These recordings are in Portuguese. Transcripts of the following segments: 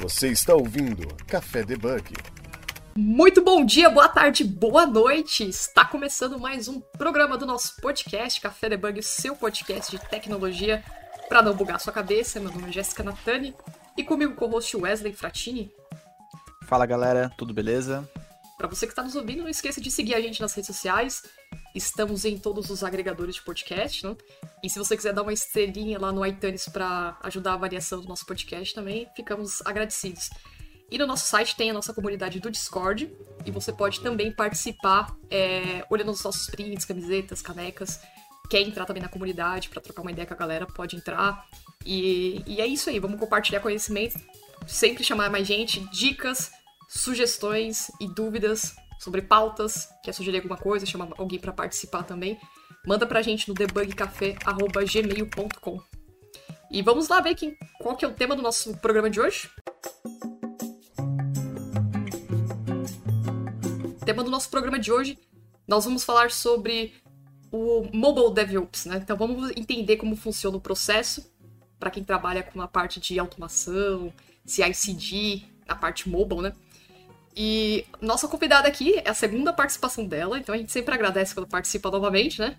Você está ouvindo Café Debug. Muito bom dia, boa tarde, boa noite! Está começando mais um programa do nosso podcast Café Debug, seu podcast de tecnologia para não bugar sua cabeça. Meu nome é Jéssica Natani e comigo co-host Wesley Fratini. Fala galera, tudo beleza? Para você que está nos ouvindo, não esqueça de seguir a gente nas redes sociais. Estamos em todos os agregadores de podcast, né? E se você quiser dar uma estrelinha lá no iTunes para ajudar a avaliação do nosso podcast também, ficamos agradecidos. E no nosso site tem a nossa comunidade do Discord, e você pode também participar é, olhando os nossos prints, camisetas, canecas. Quer entrar também na comunidade para trocar uma ideia com a galera, pode entrar. E, e é isso aí, vamos compartilhar conhecimento, sempre chamar mais gente, dicas, sugestões e dúvidas sobre pautas, quer sugerir alguma coisa, chamar alguém para participar também, manda pra gente no debugcafé@gmail.com. E vamos lá ver quem, qual que é o tema do nosso programa de hoje. O tema do nosso programa de hoje, nós vamos falar sobre o Mobile DevOps, né? Então vamos entender como funciona o processo para quem trabalha com a parte de automação, CI/CD, a parte mobile, né? E nossa convidada aqui é a segunda participação dela, então a gente sempre agradece quando participa novamente, né?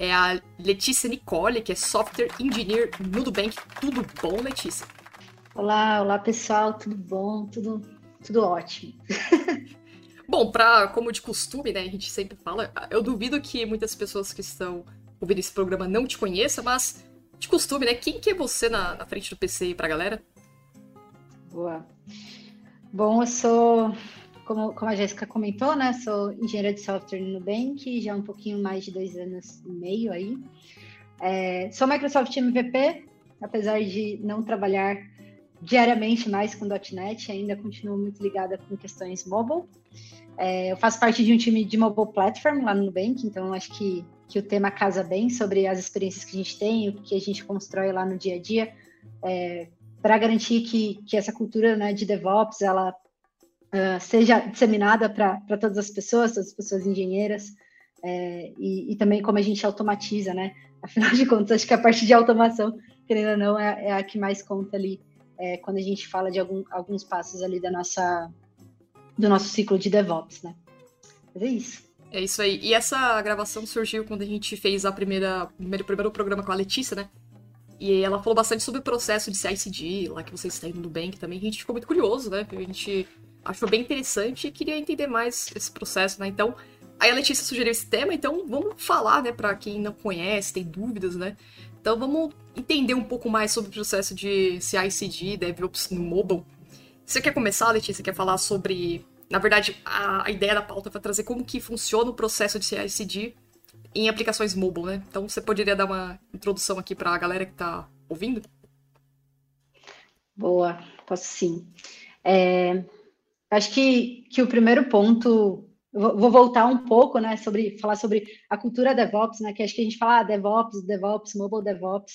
É a Letícia Nicole, que é Software Engineer no Nubank. Tudo bom, Letícia? Olá, olá pessoal, tudo bom? Tudo, tudo ótimo. bom, pra, como de costume, né, a gente sempre fala, eu duvido que muitas pessoas que estão ouvindo esse programa não te conheçam, mas de costume, né, quem que é você na, na frente do PC pra galera? Boa. Bom, eu sou, como, como a Jéssica comentou, né? Sou engenheira de software no Nubank, já um pouquinho mais de dois anos e meio aí. É, sou Microsoft MVP, apesar de não trabalhar diariamente mais com .NET, ainda continuo muito ligada com questões mobile. É, eu faço parte de um time de mobile platform lá no Nubank, então acho que, que o tema casa bem sobre as experiências que a gente tem, o que a gente constrói lá no dia a dia. É, para garantir que, que essa cultura né, de DevOps ela uh, seja disseminada para todas as pessoas, todas as pessoas engenheiras, é, e, e, também como a gente automatiza, né? Afinal de contas, acho que a parte de automação, querendo ou não, é, é a que mais conta ali é, quando a gente fala de algum, alguns passos ali da nossa, do nosso ciclo de DevOps, né? Mas é isso. É isso aí. E essa gravação surgiu quando a gente fez a primeira, o primeiro, primeiro programa com a Letícia, né? E ela falou bastante sobre o processo de CICD, lá que vocês estão indo no Bank também. A gente ficou muito curioso, né? A gente achou bem interessante e queria entender mais esse processo, né? Então, aí a Letícia sugeriu esse tema, então vamos falar, né, para quem não conhece, tem dúvidas, né? Então vamos entender um pouco mais sobre o processo de CI/CD, DevOps no mobile. Você quer começar, Letícia? Quer falar sobre, na verdade, a, ideia da pauta para trazer como que funciona o processo de CI/CD em aplicações mobile, né? Então você poderia dar uma introdução aqui para a galera que está ouvindo? Boa, posso sim. É, acho que, que o primeiro ponto, vou voltar um pouco, né, sobre falar sobre a cultura DevOps, né, que acho que a gente fala ah, DevOps, DevOps, Mobile DevOps.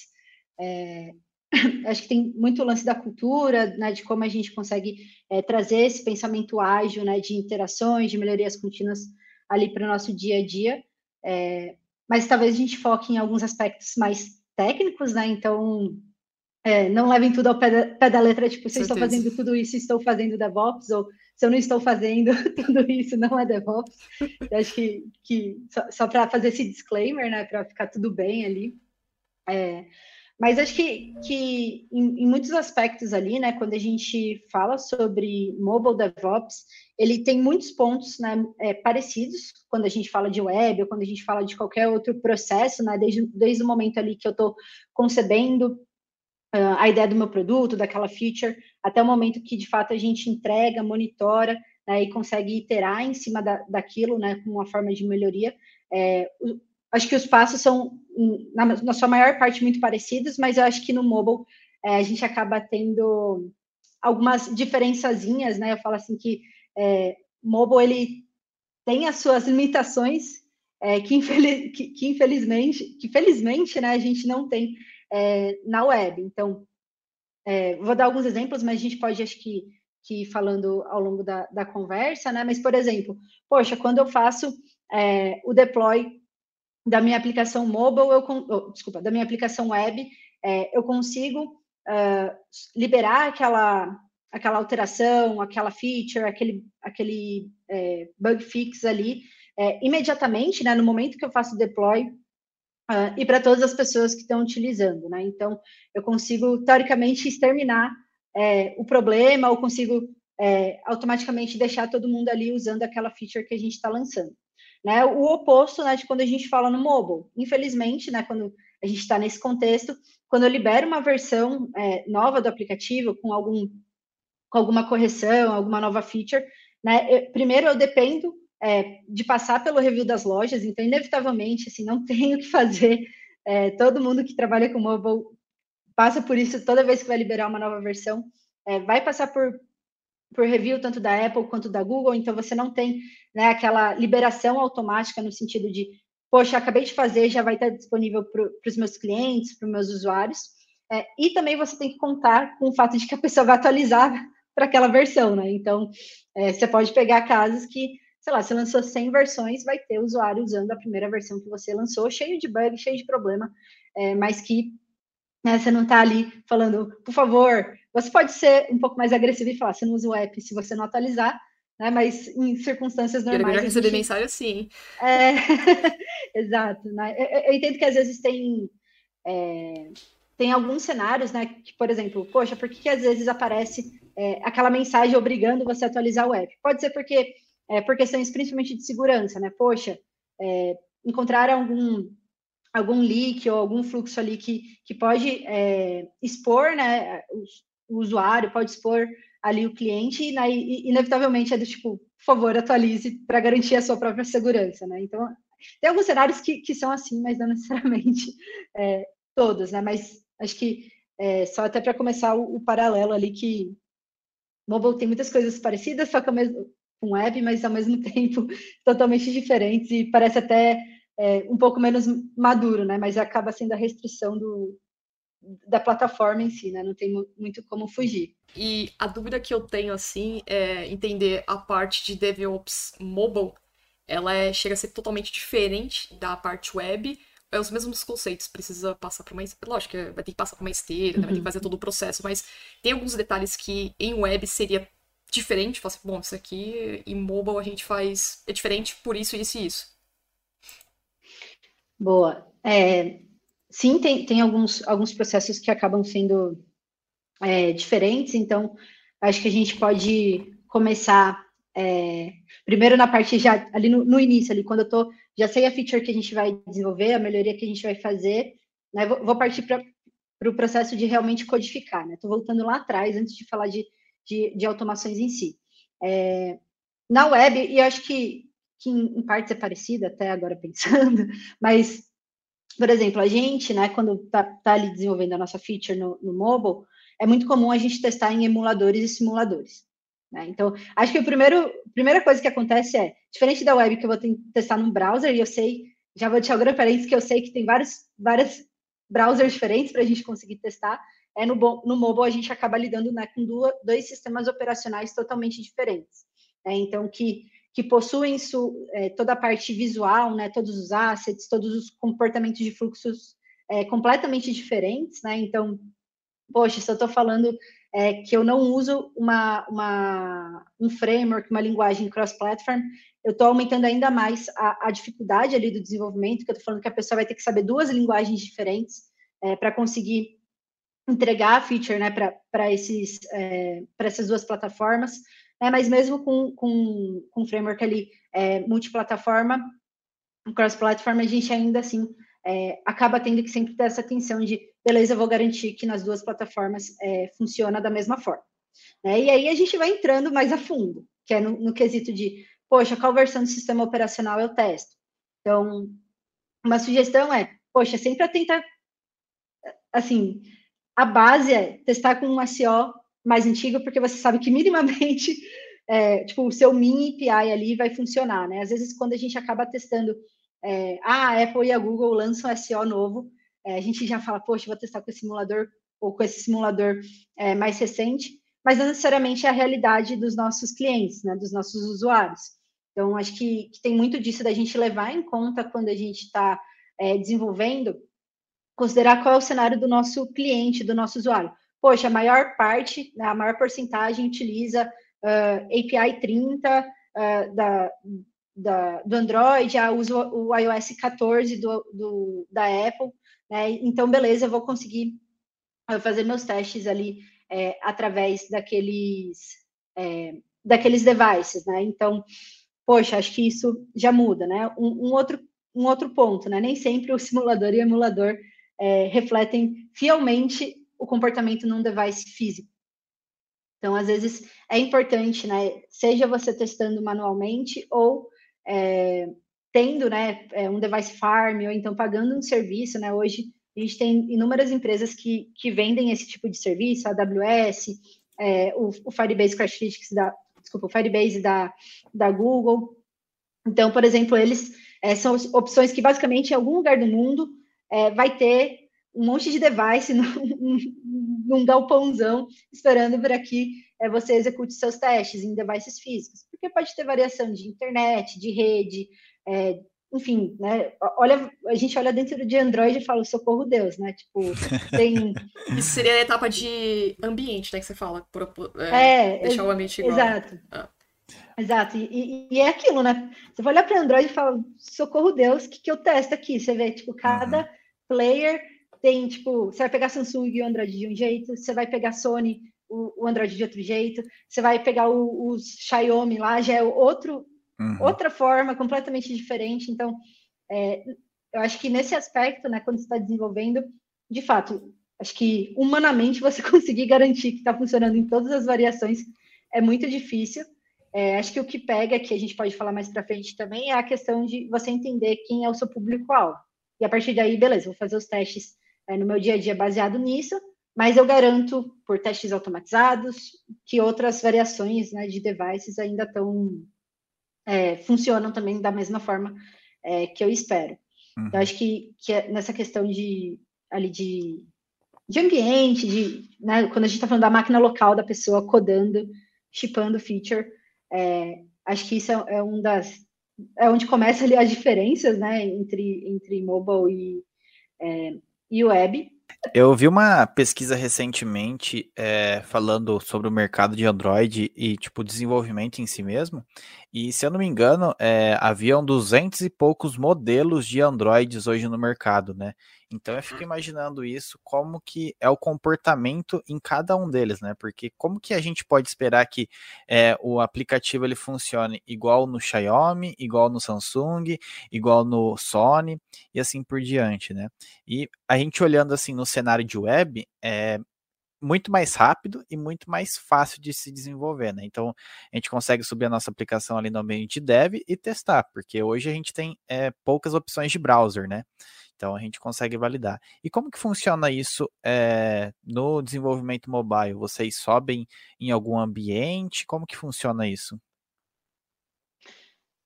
É, acho que tem muito lance da cultura, né, de como a gente consegue é, trazer esse pensamento ágil, né, de interações, de melhorias contínuas ali para o nosso dia a dia. É, mas talvez a gente foque em alguns aspectos mais técnicos, né? Então, é, não levem tudo ao pé da, pé da letra, tipo, se eu estou fazendo tudo isso, estou fazendo DevOps, ou se eu não estou fazendo tudo isso, não é DevOps. Eu acho que, que só, só para fazer esse disclaimer, né, para ficar tudo bem ali. É, mas acho que, que em, em, muitos aspectos ali, né, quando a gente fala sobre mobile DevOps, ele tem muitos pontos né, é, parecidos quando a gente fala de web ou quando a gente fala de qualquer outro processo, né, desde, desde o momento ali que eu estou concebendo uh, a ideia do meu produto, daquela feature, até o momento que de fato a gente entrega, monitora né, e consegue iterar em cima da, daquilo, né, com uma forma de melhoria. É, acho que os passos são, na, na, sua maior parte, muito parecidos, mas eu acho que no mobile é, a gente acaba tendo algumas diferençazinhas, né? Eu falo assim que é, mobile ele tem as suas limitações é, que, infeliz, que, que, infelizmente, que felizmente, né, a gente não tem é, na web. Então, é, vou dar alguns exemplos, mas a gente pode, acho que, que falando ao longo da, da conversa, né? Mas, por exemplo, poxa, quando eu faço é, o deploy da minha aplicação mobile, eu, oh, desculpa, da minha aplicação web, é, eu consigo uh, liberar aquela, aquela alteração, aquela feature, aquele, aquele é, bug fix ali, é, imediatamente, né, no momento que eu faço deploy, uh, e para todas as pessoas que estão utilizando, né? Então, eu consigo, teoricamente, exterminar é, o problema, ou consigo é, automaticamente deixar todo mundo ali usando aquela feature que a gente está lançando. Né? O oposto né, de quando a gente fala no mobile. Infelizmente, né, quando a gente está nesse contexto, quando eu libero uma versão é, nova do aplicativo com algum com alguma correção, alguma nova feature, né? Eu, primeiro eu dependo é, de passar pelo review das lojas, então inevitavelmente assim não tenho que fazer. É, todo mundo que trabalha com mobile passa por isso toda vez que vai liberar uma nova versão, é, vai passar por por review tanto da Apple quanto da Google, então você não tem né, aquela liberação automática no sentido de, poxa, acabei de fazer, já vai estar disponível para os meus clientes, para os meus usuários. É, e também você tem que contar com o fato de que a pessoa vai atualizar para aquela versão, né? Então, é, você pode pegar casos que, sei lá, você lançou 100 versões, vai ter usuário usando a primeira versão que você lançou, cheio de bug, cheio de problema, é, mas que né, você não está ali falando, por favor, você pode ser um pouco mais agressivo e falar, você não usa o app se você não atualizar, né? Mas em circunstâncias normais. Eu já receber gente... mensagem assim. É... Exato. Né? Eu, eu, entendo que às vezes tem. É... Tem alguns cenários, né? Que, por exemplo, poxa, por que, que às vezes aparece é, aquela mensagem obrigando você a atualizar o app? Pode ser porque é, por questões principalmente de segurança, né? Poxa, é, encontraram algum algum leak ou algum fluxo ali que, que pode é, expor, né, o, o, usuário, pode expor ali o cliente e, e, inevitavelmente é do tipo, por favor, atualize para garantir a sua própria segurança, né? Então, tem alguns cenários que, que são assim, mas não necessariamente é, todos, né? Mas acho que é, só até para começar o, o, paralelo ali que mobile tem muitas coisas parecidas, só mesmo, com web, mas ao mesmo tempo totalmente diferentes e parece até é, um pouco menos maduro, né? Mas acaba sendo a restrição do, da plataforma em si, né? Não tem muito como fugir. E a dúvida que eu tenho, assim, é entender a parte de DevOps mobile, ela é, chega a ser totalmente diferente da parte web, é os mesmos conceitos, precisa passar por uma. Lógico que vai ter que passar por uma esteira, né? vai ter que fazer todo o processo, mas tem alguns detalhes que em web seria diferente. Fala assim, bom, isso aqui em mobile a gente faz. É diferente por isso, isso e isso. Boa. É, sim, tem, tem alguns, alguns processos que acabam sendo é, diferentes, então acho que a gente pode começar é, primeiro na parte já ali no, no, início, ali, quando eu tô, já sei a feature que a gente vai desenvolver, a melhoria que a gente vai fazer, né, vou, vou partir para o pro processo de realmente codificar, né? Estou voltando lá atrás, antes de falar de, de, de automações em si. É, na web, e acho que que em, em partes é parecida, até agora pensando, mas, por exemplo, a gente, né, quando está tá ali desenvolvendo a nossa feature no, no mobile, é muito comum a gente testar em emuladores e simuladores. Né? Então, acho que a primeira coisa que acontece é, diferente da web que eu vou testar no browser, e eu sei, já vou o grande parênteses que eu sei que tem vários, vários browsers diferentes para a gente conseguir testar, é no, no mobile a gente acaba lidando né, com duas, dois sistemas operacionais totalmente diferentes. Né? Então, que que possuem su, é, toda a parte visual, né, todos os assets, todos os comportamentos de fluxos é, completamente diferentes, né? Então, poxa, se eu estou falando é, que eu não uso uma, uma, um framework, uma linguagem cross-platform, eu estou aumentando ainda mais a, a, dificuldade ali do desenvolvimento, que eu estou falando que a pessoa vai ter que saber duas linguagens diferentes é, para conseguir entregar a feature né, para é, essas duas plataformas né? mas mesmo com, com, com framework ali é, multiplataforma, cross-platform, a gente ainda assim é, acaba tendo que sempre ter essa atenção de, beleza, eu vou garantir que nas duas plataformas é, funciona da mesma forma. Né? E aí a gente vai entrando mais a fundo, que é no, no quesito de, poxa, qual versão do sistema operacional eu testo? Então, uma sugestão é, poxa, sempre tentar, assim, a base é testar com um SEO mais antigo, porque você sabe que minimamente é, tipo, o seu mini API ali vai funcionar, né? Às vezes, quando a gente acaba testando, é, ah, a Apple e a Google lançam SEO novo, é, a gente já fala, poxa, vou testar com esse simulador ou com esse simulador é, mais recente, mas não necessariamente é a realidade dos nossos clientes, né? Dos nossos usuários. Então, acho que, que tem muito disso da gente levar em conta quando a gente está é, desenvolvendo, considerar qual é o cenário do nosso cliente, do nosso usuário poxa, a maior parte, né, a maior porcentagem utiliza uh, API 30 uh, da, da, do Android, já usa o iOS 14 do, do, da Apple, né? Então, beleza, eu vou conseguir fazer meus testes ali é, através daqueles, é, daqueles devices, né? Então, poxa, acho que isso já muda, né? Um, um outro, um outro ponto, né? Nem sempre o simulador e o emulador é, refletem fielmente o comportamento num device físico. Então, às vezes, é importante, né? Seja você testando manualmente ou é, tendo né, é, um device farm, ou então pagando um serviço, né? Hoje a gente tem inúmeras empresas que, que vendem esse tipo de serviço, a AWS, é, o, o Firebase Crashlytics da, desculpa, o Firebase da, da Google. Então, por exemplo, eles é, são opções que basicamente em algum lugar do mundo é, vai ter um monte de device num, num galpãozão esperando para que é, você execute seus testes em devices físicos, porque pode ter variação de internet, de rede, é, enfim, né? Olha, a gente olha dentro de Android e fala, socorro Deus, né? Tipo, tem. Isso seria a etapa de ambiente, né? Que você fala, por, é, é, deixar o ambiente igual. Exato. Ah. Exato, e, e, é aquilo, né? Você vai olhar para Android e fala, socorro Deus, o que, que eu testo aqui? Você vê, tipo, cada uhum. player tem, tipo, você vai pegar Samsung e o Android de um jeito, você vai pegar Sony, o, o Android de outro jeito, você vai pegar o, Xiaomi lá, já é outro, uhum. outra forma completamente diferente. Então, é, eu acho que nesse aspecto, né, quando você está desenvolvendo, de fato, acho que humanamente você conseguir garantir que está funcionando em todas as variações é muito difícil. É, acho que o que pega, que a gente pode falar mais para frente também, é a questão de você entender quem é o seu público-alvo. E a partir daí, beleza, vou fazer os testes é, no meu dia a dia baseado nisso, mas eu garanto, por testes automatizados, que outras variações né, de devices ainda estão é, funcionam também da mesma forma é, que eu espero. Uhum. Eu acho que, que é nessa questão de ali de, de ambiente, de né, quando a gente está falando da máquina local da pessoa codando, chipando feature, é, acho que isso é, é, um das é onde começa ali as diferenças, né, entre entre mobile e é, e web. Eu vi uma pesquisa recentemente é, falando sobre o mercado de Android e tipo desenvolvimento em si mesmo. E se eu não me engano, é, haviam duzentos e poucos modelos de Androids hoje no mercado, né? Então eu fico uhum. imaginando isso, como que é o comportamento em cada um deles, né? Porque como que a gente pode esperar que é, o aplicativo ele funcione igual no Xiaomi, igual no Samsung, igual no Sony e assim por diante, né? E a gente olhando assim no cenário de web, é, muito mais rápido e muito mais fácil de se desenvolver, né? Então a gente consegue subir a nossa aplicação ali no ambiente dev e testar, porque hoje a gente tem é, poucas opções de browser, né? Então a gente consegue validar. E como que funciona isso é, no desenvolvimento mobile? Vocês sobem em algum ambiente? Como que funciona isso?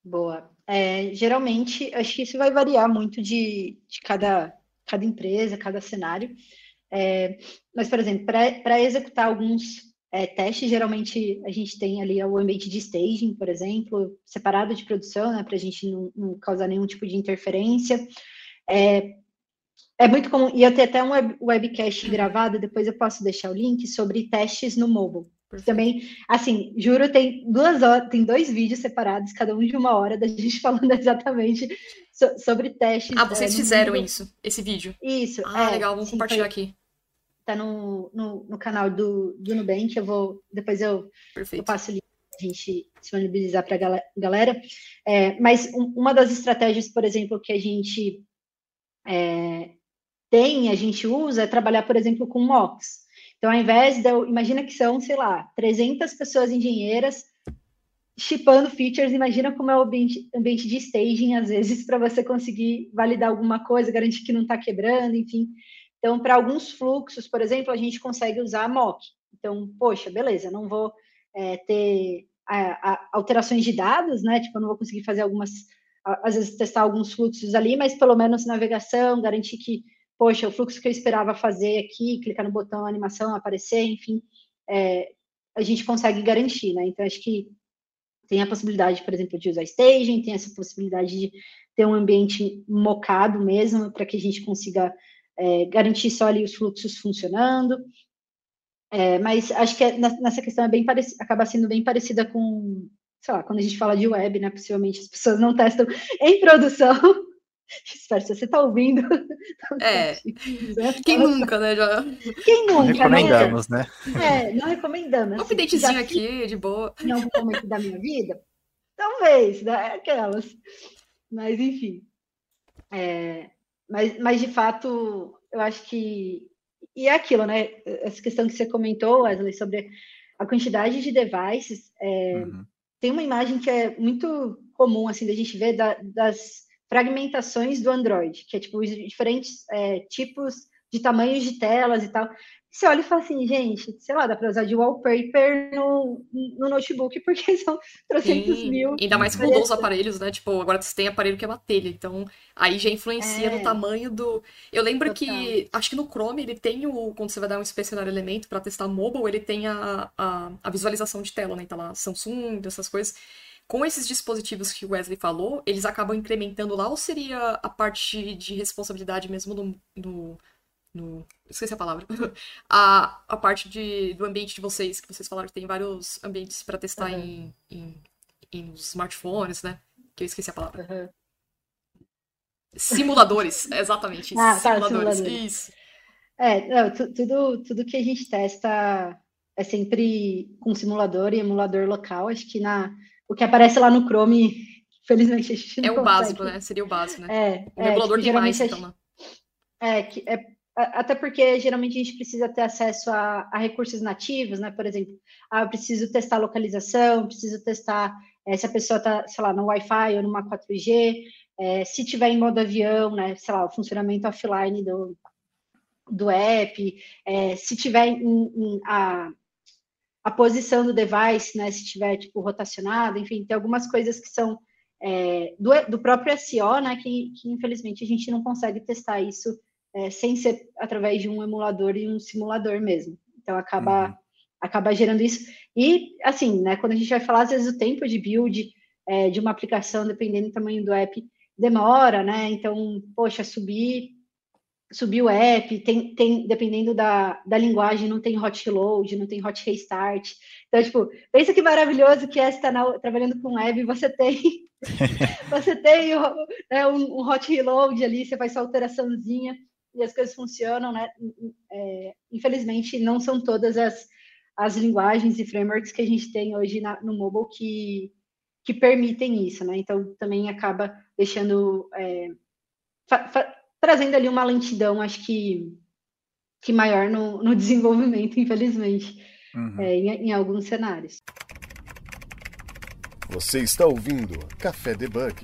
Boa. É, geralmente, acho que isso vai variar muito de, de cada, cada empresa, cada cenário. É, mas, por exemplo, para executar alguns é, testes, geralmente a gente tem ali o ambiente de staging, por exemplo, separado de produção, né, para a gente não, não causar nenhum tipo de interferência. É, é muito comum, e eu tenho até um web, webcast gravado, depois eu posso deixar o link sobre testes no mobile. Também, assim, juro, tem duas horas, tem dois vídeos separados, cada um de uma hora, da gente falando exatamente so, sobre testes. Ah, vocês é, fizeram isso, esse vídeo? Isso. Ah, é, legal, vamos sim, compartilhar foi, aqui. Tá no, no, no, canal do, do Nubank, eu vou, depois eu, eu passo o link a gente disponibilizar para a galera. É, mas um, uma das estratégias, por exemplo, que a gente é, tem, a gente usa, é trabalhar, por exemplo, com mocks. Então, ao invés de eu, imagina que são, sei lá, 300 pessoas engenheiras chipando features, imagina como é o ambiente, de staging, às vezes, para você conseguir validar alguma coisa, garantir que não está quebrando, enfim. Então, para alguns fluxos, por exemplo, a gente consegue usar mock. Então, poxa, beleza, não vou é, ter a, a, alterações de dados, né? Tipo, eu não vou conseguir fazer algumas às vezes testar alguns fluxos ali, mas pelo menos navegação, garantir que, poxa, o fluxo que eu esperava fazer aqui, clicar no botão animação aparecer, enfim, é, a gente consegue garantir, né? Então, acho que tem a possibilidade, por exemplo, de usar staging, tem essa possibilidade de ter um ambiente mocado mesmo, para que a gente consiga é, garantir só ali os fluxos funcionando. É, mas acho que é, nessa questão é bem acaba sendo bem parecida com, sei lá, quando a gente fala de web, né? Possivelmente as pessoas não testam em produção. Espero se você está ouvindo. É. Quem nunca, né? Já... Quem nunca? Não né? recomendamos, né? É, não recomendamos. Um updatezinho aqui, de boa. Em algum momento da minha vida? Talvez, né? Aquelas. Mas, enfim. É, mas, mas, de fato, eu acho que. E é aquilo, né? Essa questão que você comentou, Wesley, sobre a quantidade de devices. É, uhum. Tem uma imagem que é muito comum, assim, da gente ver da, das fragmentações do Android, que é tipo os diferentes é, tipos de tamanhos de telas e tal. Você olha e fala assim, gente, sei lá, dá para usar de wallpaper no, no notebook, porque são 300 Sim, mil. Ainda mais com os aparelhos, né? Tipo, agora você tem aparelho que é uma telha, então aí já influencia é. no tamanho do. Eu lembro Total. que, acho que no Chrome ele tem o. Quando você vai dar um inspecionar elemento para testar mobile, ele tem a, a, a, visualização de tela, né? Então lá, Samsung, essas coisas com esses dispositivos que o Wesley falou, eles acabam incrementando lá ou seria a parte de responsabilidade mesmo no, no esqueci a palavra. a, a parte de, do ambiente de vocês, que vocês falaram que tem vários ambientes para testar uhum. em, em, em smartphones, né? Que eu esqueci a palavra. Uhum. Simuladores, exatamente. Ah, simuladores. Tá, Isso. É, não, tudo, tudo que a gente testa é sempre com simulador e emulador local. Acho que na, o que aparece lá no Chrome, felizmente a gente não É o consegue. básico, né? Seria o básico, né? É, o é, emulador tipo, tem mais, então, né? É, que, é, até porque geralmente a gente precisa ter acesso a, a, recursos nativos, né? Por exemplo, ah, eu preciso testar localização, preciso testar é, se a pessoa está, sei lá, no Wi-Fi ou numa 4G, é, se tiver em modo avião, né? Sei lá, o funcionamento offline do, do app, é, se tiver em, em a, a posição do device, né, se estiver tipo rotacionado, enfim, tem algumas coisas que são do, do, próprio SEO, né, que, que, infelizmente a gente não consegue testar isso é, sem ser através de um emulador e um simulador mesmo. Então acaba uhum. acaba gerando isso. E assim, né, quando a gente vai falar às vezes o tempo de build é, de uma aplicação, dependendo do tamanho do app, demora, né? Então, poxa, subir subir o app, tem, tem, dependendo da, da linguagem, não tem hot load, não tem hot restart. Então, tipo, pensa que maravilhoso que é estar na, trabalhando com web, você tem você tem né, um, um, hot reload ali, você faz sua alteraçãozinha e as coisas funcionam, né? É, infelizmente, não são todas as, as linguagens e frameworks que a gente tem hoje na, no mobile que, que permitem isso, né? Então, também acaba deixando... É, trazendo ali uma lentidão, acho que, que maior no, no desenvolvimento, infelizmente, uhum. é, em, em alguns cenários. Você está ouvindo Café Debug.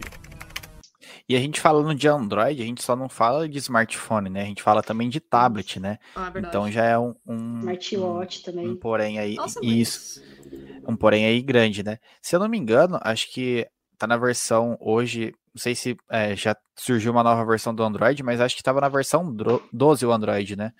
E a gente falando de Android, a gente só não fala de smartphone, né? A gente fala também de tablet, né? Ah, então já é um, um smartwatch um, também. Um porém aí Nossa, isso. Um porém aí grande, né? Se eu não me engano, acho que tá na versão hoje não sei se é, já surgiu uma nova versão do Android, mas acho que estava na versão 12 o Android, né?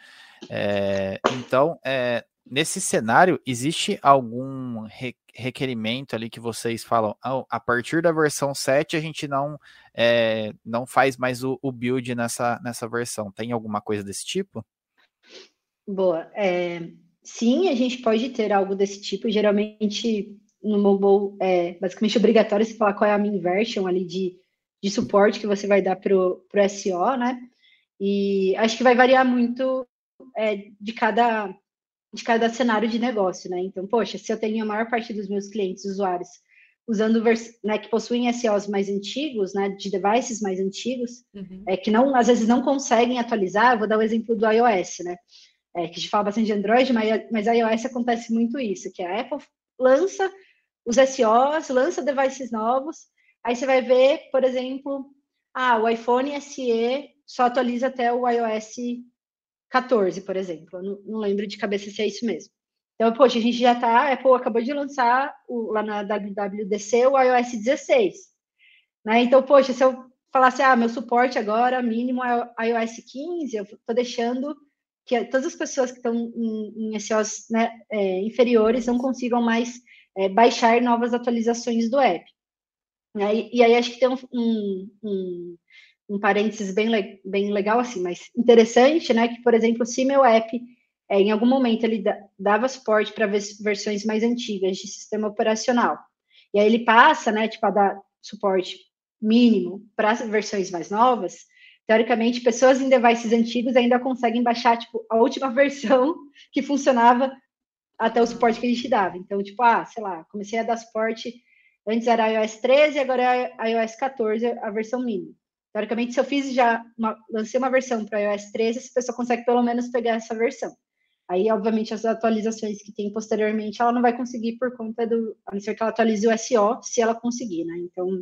É, então, é, nesse cenário, existe algum re requerimento ali que vocês falam, oh, a partir da versão 7 a gente não, é, não faz mais o, o, build nessa, nessa versão. Tem alguma coisa desse tipo? Boa. É, sim, a gente pode ter algo desse tipo. Geralmente, no mobile, é basicamente obrigatório você falar qual é a min version ali de de suporte que você vai dar para o SEO, né? E acho que vai variar muito é, de cada de cada cenário de negócio, né? Então, poxa, se eu tenho a maior parte dos meus clientes, usuários, usando, né, que possuem SEOs mais antigos, né, de devices mais antigos, uhum. é, que não, às vezes não conseguem atualizar, eu vou dar o exemplo do iOS, né? É, que a gente fala bastante de Android, mas, mas a iOS acontece muito isso, que a Apple lança os SEOs, lança devices novos, Aí você vai ver, por exemplo, ah, o iPhone SE só atualiza até o iOS 14, por exemplo. Eu não, não lembro de cabeça se é isso mesmo. Então, poxa, a gente já tá, a Apple acabou de lançar o, lá na WWDC o iOS 16. Né? Então, poxa, se eu falasse, ah, meu suporte agora mínimo é iOS 15, eu estou deixando que todas as pessoas que estão em, em SEOs né, é, inferiores não consigam mais é, baixar novas atualizações do app. Né? E, aí acho que tem um, um, um, um parênteses bem, bem legal, assim, mas interessante, né? Que, por exemplo, se meu app é, em algum momento ele dava suporte para versões mais antigas de sistema operacional. E aí ele passa, né, tipo, a dar suporte mínimo para versões mais novas. Teoricamente, pessoas em devices antigos ainda conseguem baixar, tipo, a última versão que funcionava até o suporte que a gente dava. Então, tipo, ah, sei lá, comecei a dar suporte, antes era iOS 13, agora é iOS 14, a versão mínima. Teoricamente, se eu fiz já, uma, lancei uma versão para iOS 13, essa pessoa consegue pelo menos pegar essa versão. Aí, obviamente, as atualizações que tem posteriormente, ela não vai conseguir por conta do. A não ser que ela atualize o SO, se ela conseguir, né? Então,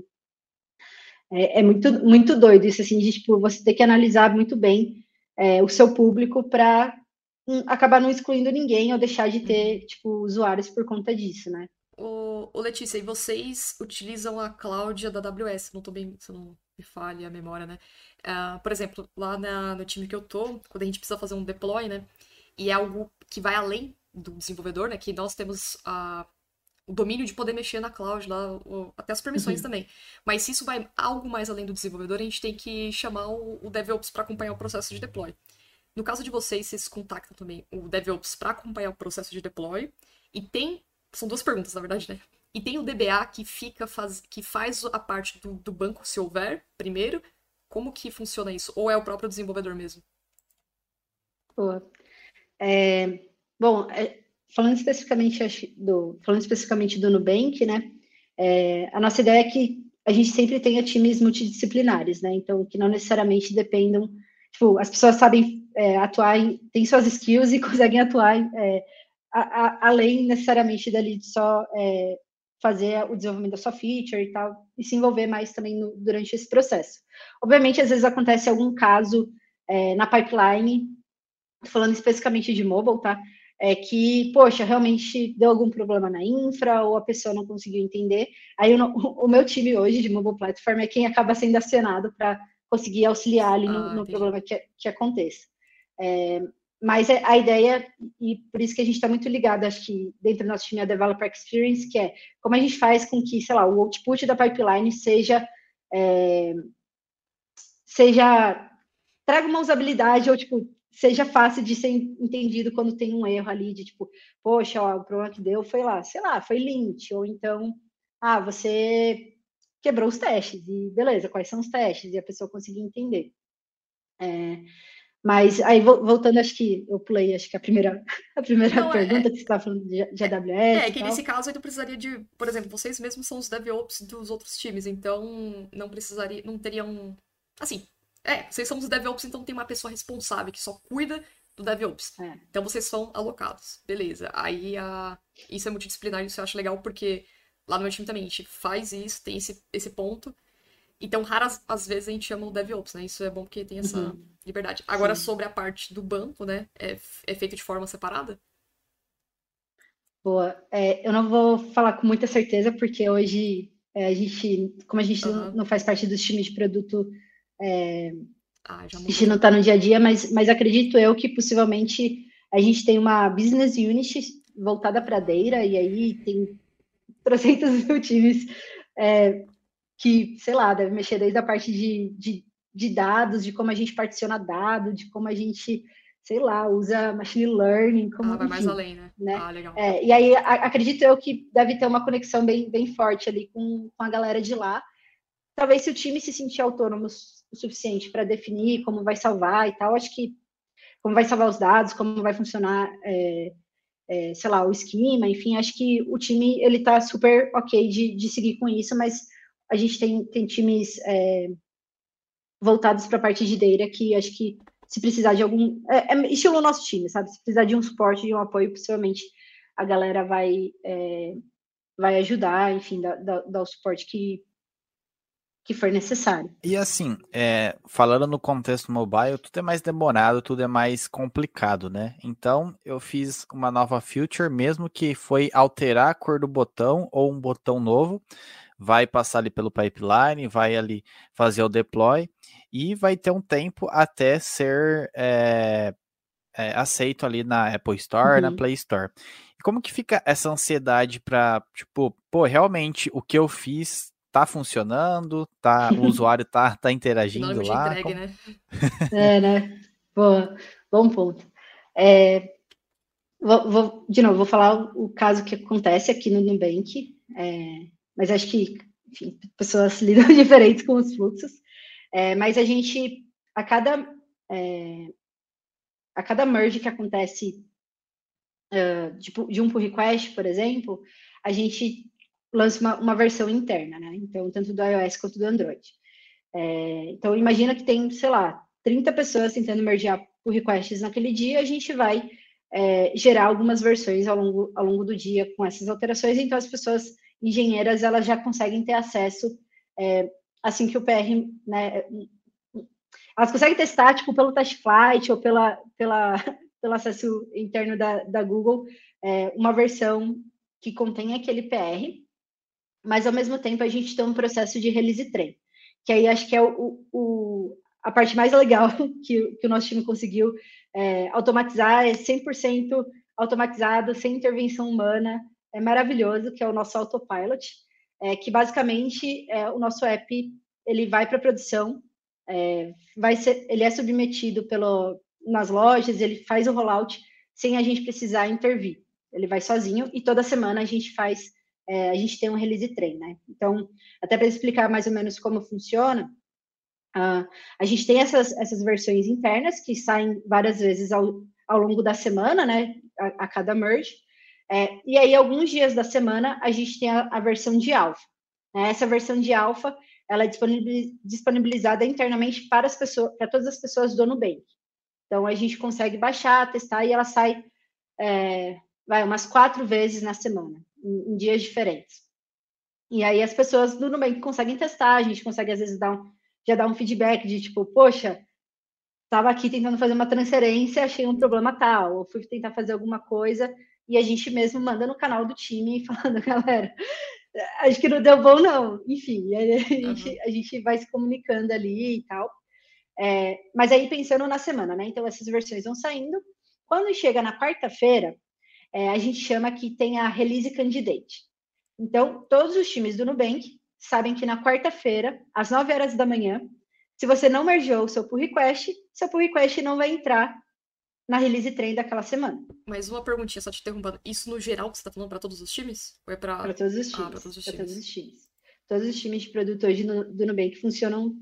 é, é muito, muito doido isso, assim, de tipo, você ter que analisar muito bem é, o seu público para um, acabar não excluindo ninguém ou deixar de ter, tipo, usuários por conta disso, né? Ô, ô Letícia, e vocês utilizam a cloud da AWS? Não tô bem, se não me falha a memória, né? Uh, por exemplo, lá na, no time que eu tô, quando a gente precisa fazer um deploy, né? E é algo que vai além do desenvolvedor, né? Que nós temos a, o domínio de poder mexer na cloud lá, o, até as permissões uhum. também. Mas se isso vai algo mais além do desenvolvedor, a gente tem que chamar o, o DevOps para acompanhar o processo de deploy. No caso de vocês, vocês contactam também o DevOps para acompanhar o processo de deploy. E tem. São duas perguntas, na verdade, né? E tem o DBA que fica faz, que faz a parte do, do banco, se houver, primeiro. Como que funciona isso? Ou é o próprio desenvolvedor mesmo? Boa. É, bom, é, falando especificamente do falando especificamente do Nubank, né? É, a nossa ideia é que a gente sempre tenha times multidisciplinares, né? Então, que não necessariamente dependam, tipo, as pessoas sabem é, atuar, em, têm suas skills e conseguem atuar é, a, a, além necessariamente dali de só é, fazer o desenvolvimento da sua feature e tal, e se envolver mais também no, durante esse processo. Obviamente, às vezes acontece algum caso é, na pipeline falando especificamente de mobile, tá? É que, poxa, realmente deu algum problema na infra ou a pessoa não conseguiu entender. Aí o, o meu time hoje de mobile platform é quem acaba sendo acionado para conseguir auxiliar ali no, ah, no problema que, que aconteça. É, mas é, a ideia, e por isso que a gente está muito ligado, acho que dentro do nosso time, a Developer Experience, que é como a gente faz com que, sei lá, o output da pipeline seja, é, seja traga uma usabilidade ou, tipo, seja fácil de ser entendido quando tem um erro ali de tipo, poxa, ó, o problema que deu foi lá, sei lá, foi lint, ou então, ah, você quebrou os testes, e beleza, quais são os testes? E a pessoa conseguir entender. É, mas aí voltando, acho que eu pulei, acho que a primeira, a primeira Não, é, pergunta é, que você estava falando de, de AWS. É, que nesse caso aí tu precisaria de, por exemplo, vocês mesmos são os DevOps dos outros times, então não precisaria, não teriam, assim, é, vocês são os DevOps, então tem uma pessoa responsável que só cuida do DevOps. É. Então vocês são alocados. Beleza. Aí a... isso é multidisciplinar, isso eu acho legal, porque lá no meu time também a gente faz isso, tem esse, esse ponto. Então, raras as vezes a gente chama o DevOps, né? Isso é bom porque tem essa uhum. liberdade. Agora, Sim. sobre a parte do banco, né? É, é feito de forma separada? Boa. É, eu não vou falar com muita certeza, porque hoje é, a gente, como a gente uhum. não faz parte dos times de produto é, ah, a gente não está no dia a dia, mas, mas acredito eu que possivelmente a gente tem uma business unit voltada para a Deira, e aí tem 300 mil times é, que, sei lá, deve mexer desde a parte de, de, de, dados, de como a gente particiona dado, de como a gente, sei lá, usa machine learning. Como, ah, vai mais além, né? né? Ah, legal. É, e aí a, acredito eu que deve ter uma conexão bem, bem forte ali com, com a galera de lá. Talvez se o time se sentir autônomo o suficiente para definir como vai salvar e tal. Acho que como vai salvar os dados, como vai funcionar, é, é, sei lá, o esquema, enfim, acho que o time ele está super ok de, de seguir com isso, mas a gente tem, tem times é, voltados para a parte de data que acho que se precisar de algum. É, é estilo nosso time, sabe? Se precisar de um suporte, de um apoio, possivelmente a galera vai, é, vai ajudar, enfim, dar, o suporte que, que for necessário. E assim, é, falando no contexto mobile, tudo é mais demorado, tudo é mais complicado, né? Então eu fiz uma nova feature, mesmo que foi alterar a cor do botão ou um botão novo, vai passar ali pelo pipeline, vai ali fazer o deploy e vai ter um tempo até ser é, é, aceito ali na Apple Store, uhum. na Play Store. E como que fica essa ansiedade para, tipo, pô, realmente o que eu fiz tá funcionando, tá, o usuário tá, tá interagindo lá. Entregue, como... né? é, né? Boa, bom ponto. É, vou, vou, de novo, vou falar o, o, caso que acontece aqui no Nubank, é, mas acho que, enfim, pessoas lidam diferentes com os fluxos. É, mas a gente, a cada, é, a cada merge que acontece uh, de, de, um pull request, por exemplo, a gente lança uma, uma, versão interna, né? Então, tanto do iOS quanto do Android. É, então, imagina que tem, sei lá, 30 pessoas tentando mergear pull requests naquele dia, a gente vai é, gerar algumas versões ao longo, ao longo do dia com essas alterações, então as pessoas engenheiras, elas já conseguem ter acesso é, assim que o PR, né, elas conseguem testar, tipo, pelo test flight ou pela, pela, pelo acesso interno da, da Google, é, uma versão que contém aquele PR, mas ao mesmo tempo a gente tem um processo de release train, que aí acho que é o, o a parte mais legal que, que o nosso time conseguiu é, automatizar, é 100% automatizado, sem intervenção humana, é maravilhoso, que é o nosso autopilot, é, que basicamente é, o nosso app ele vai para produção, é, vai ser, ele é submetido pelo, nas lojas, ele faz o rollout sem a gente precisar intervir. Ele vai sozinho e toda semana a gente faz, é, a gente tem um release train, né? Então, até para explicar mais ou menos como funciona, uh, a gente tem essas, essas versões internas que saem várias vezes ao, ao longo da semana, né? A, a cada merge. É, e aí, alguns dias da semana, a gente tem a, a versão de alfa. Né? Essa versão de alfa, ela é disponibilizada internamente para as pessoas, para todas as pessoas do Nubank. Então, a gente consegue baixar, testar e ela sai é, vai, umas quatro vezes na semana, em, em, dias diferentes. E aí as pessoas do Nubank conseguem testar, a gente consegue às vezes dar um, já dar um feedback de tipo, poxa, estava aqui tentando fazer uma transferência, achei um problema tal, ou fui tentar fazer alguma coisa e a gente mesmo manda no canal do time falando, galera, acho que não deu bom, não. Enfim, a gente, uhum. a gente vai se comunicando ali e tal. É, mas aí pensando na semana, né? Então essas versões vão saindo. Quando chega na quarta-feira, é, a gente chama que tem a release candidate. Então, todos os times do Nubank sabem que na quarta-feira, às 9 horas da manhã, se você não mergeou o seu pull request, seu pull request não vai entrar na release train daquela semana. Mais uma perguntinha, só te interrompendo. Isso no geral que você está falando para todos os times? Ou é para todos os times? Ah, para todos, os times. todos os times. Todos os times de produto hoje no, do Nubank funcionam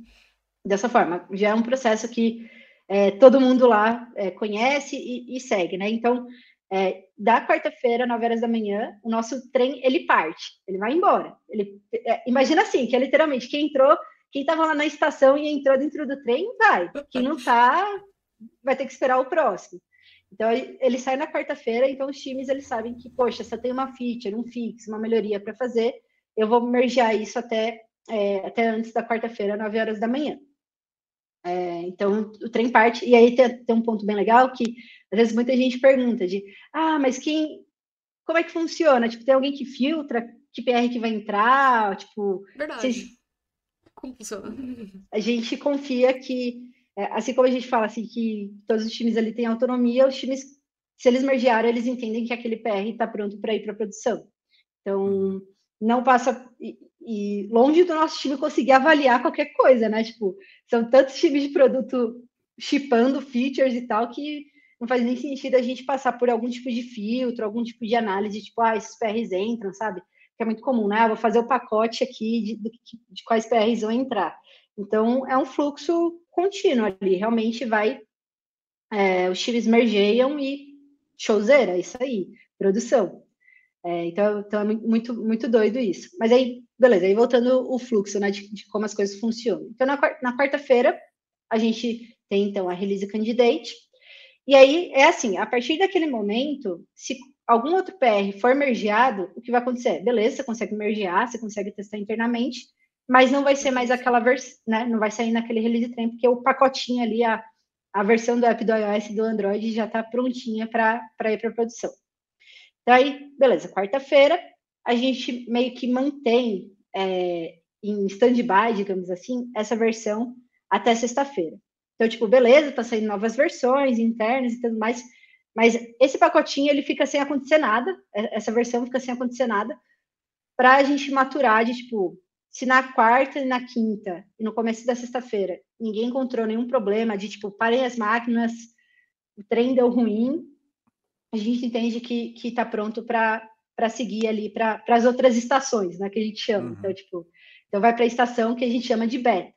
dessa forma. Já é um processo que é, todo mundo lá é, conhece e, e, segue, né? Então, é, da quarta-feira, 9 horas da manhã, o nosso trem, ele parte, ele vai embora. Ele, é, imagina assim, que é literalmente quem entrou, quem estava lá na estação e entrou dentro do trem, vai. Quem não está, vai ter que esperar o próximo. Então, ele sai na quarta-feira, então os times eles sabem que, poxa, se eu tenho uma feature, um fix, uma melhoria para fazer, eu vou mergear isso até, é, até antes da quarta-feira, 9 horas da manhã. É, então, o trem parte, e aí tem, tem, um ponto bem legal que, às vezes, muita gente pergunta de, ah, mas quem, como é que funciona? Tipo, tem alguém que filtra que PR que vai entrar? Tipo, Verdade. Vocês... Como funciona? A gente confia que é, assim como a gente fala assim que todos os times ali têm autonomia, os times, se eles mergearem, eles entendem que aquele PR está pronto para ir para produção. Então, não passa e, e, longe do nosso time conseguir avaliar qualquer coisa, né? Tipo, são tantos times de produto chipando features e tal que não faz nem sentido a gente passar por algum tipo de filtro, algum tipo de análise, tipo, ah, esses PRs entram, sabe? Que é muito comum, né? Ah, vou fazer o pacote aqui de, de, de quais PRs vão entrar. Então, é um fluxo contínuo ali, realmente vai, é, os times mergeiam e showzeira, é isso aí, produção. É, então, então, é muito, muito doido isso. Mas aí, beleza, aí voltando o fluxo, né, de, de como as coisas funcionam. Então, na, na quarta-feira, a gente tem, então, a release candidate, e aí, é assim, a partir daquele momento, se algum outro PR for mergeado, o que vai acontecer? Beleza, você consegue mergear, você consegue testar internamente, mas não vai ser mais aquela versão, né? Não vai sair naquele release train, porque o pacotinho ali, a, a versão do app do iOS e do Android já está prontinha para ir para produção. Daí, beleza, quarta-feira, a gente meio que mantém é, em stand-by, digamos assim, essa versão até sexta-feira. Então, tipo, beleza, tá saindo novas versões internas e tudo mais, mas esse pacotinho ele fica sem acontecer nada, essa versão fica sem acontecer nada, para a gente maturar de tipo, se na quarta e na quinta, e no começo da sexta-feira, ninguém encontrou nenhum problema de, tipo, parem as máquinas, o trem deu ruim, a gente entende que está pronto para seguir ali para as outras estações, né, que a gente chama. Uhum. Então, tipo, então vai para a estação que a gente chama de beta.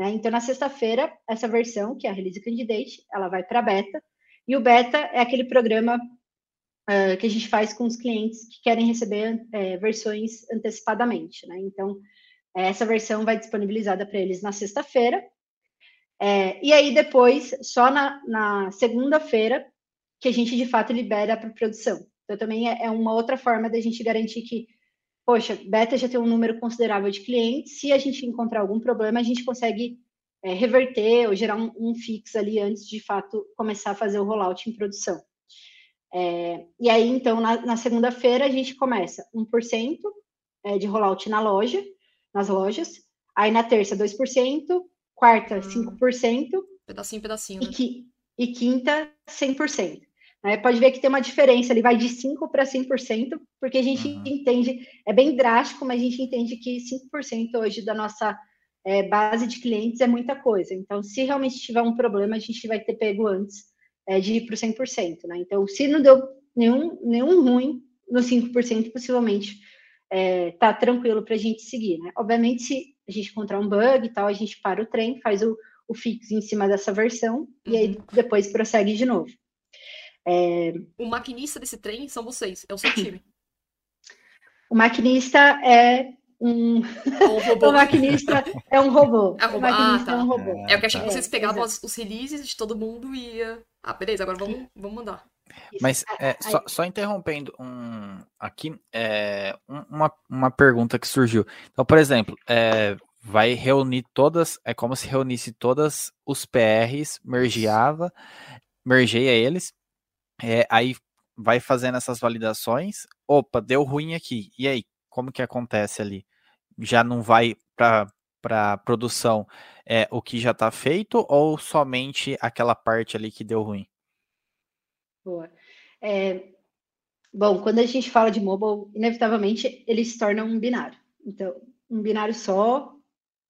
Né? Então, na sexta-feira, essa versão, que é a Release Candidate, ela vai para beta, e o beta é aquele programa uh, que a gente faz com os clientes que querem receber versões antecipadamente. Né? Então, essa versão vai disponibilizada para eles na sexta-feira, é, e aí depois, só na, na segunda-feira, que a gente de fato libera para produção. Então também é, é, uma outra forma da gente garantir que, poxa, Beta já tem um número considerável de clientes, se a gente encontrar algum problema, a gente consegue é, reverter ou gerar um, um fix ali antes de, de fato começar a fazer o rollout em produção. É, e aí, então, na, na segunda-feira, a gente começa 1% é, de rollout na loja, nas lojas, aí na terça 2%, quarta 5%. Hum. Pedacinho, pedacinho. Né? E, e quinta 100%. Né? Pode ver que tem uma diferença, ele vai de 5% para 100%, porque a gente uhum. entende, é bem drástico, mas a gente entende que 5% hoje da nossa é, base de clientes é muita coisa. Então, se realmente tiver um problema, a gente vai ter pego antes é, de ir para o 100%. Né? Então, se não deu nenhum, nenhum ruim no 5%, possivelmente é, tá tranquilo para a gente seguir. Né? Obviamente, se a gente encontrar um bug e tal, a gente para o trem, faz o, o fix em cima dessa versão e aí uhum. depois prossegue de novo. É... O maquinista desse trem são vocês, é o seu time. O maquinista é um. É o maquinista é um robô. É, o maquinista ah, tá. é um robô. É, eu que achei que vocês pegavam os, os releases de todo mundo e ia. Ah, beleza, agora vamos, vamos mandar. Mas é, só, só, interrompendo um, aqui, é, uma, uma pergunta que surgiu. Então, por exemplo, é, vai reunir todas, é como se reunisse todas os PRs, mergeava, mergeia eles, é, aí vai fazendo essas validações. Opa, deu ruim aqui. E aí, como que acontece ali? Já não vai para para produção é o que já está feito ou somente aquela parte ali que deu ruim? Boa. É, bom, quando a gente fala de mobile, inevitavelmente ele se torna um binário. Então, um binário só,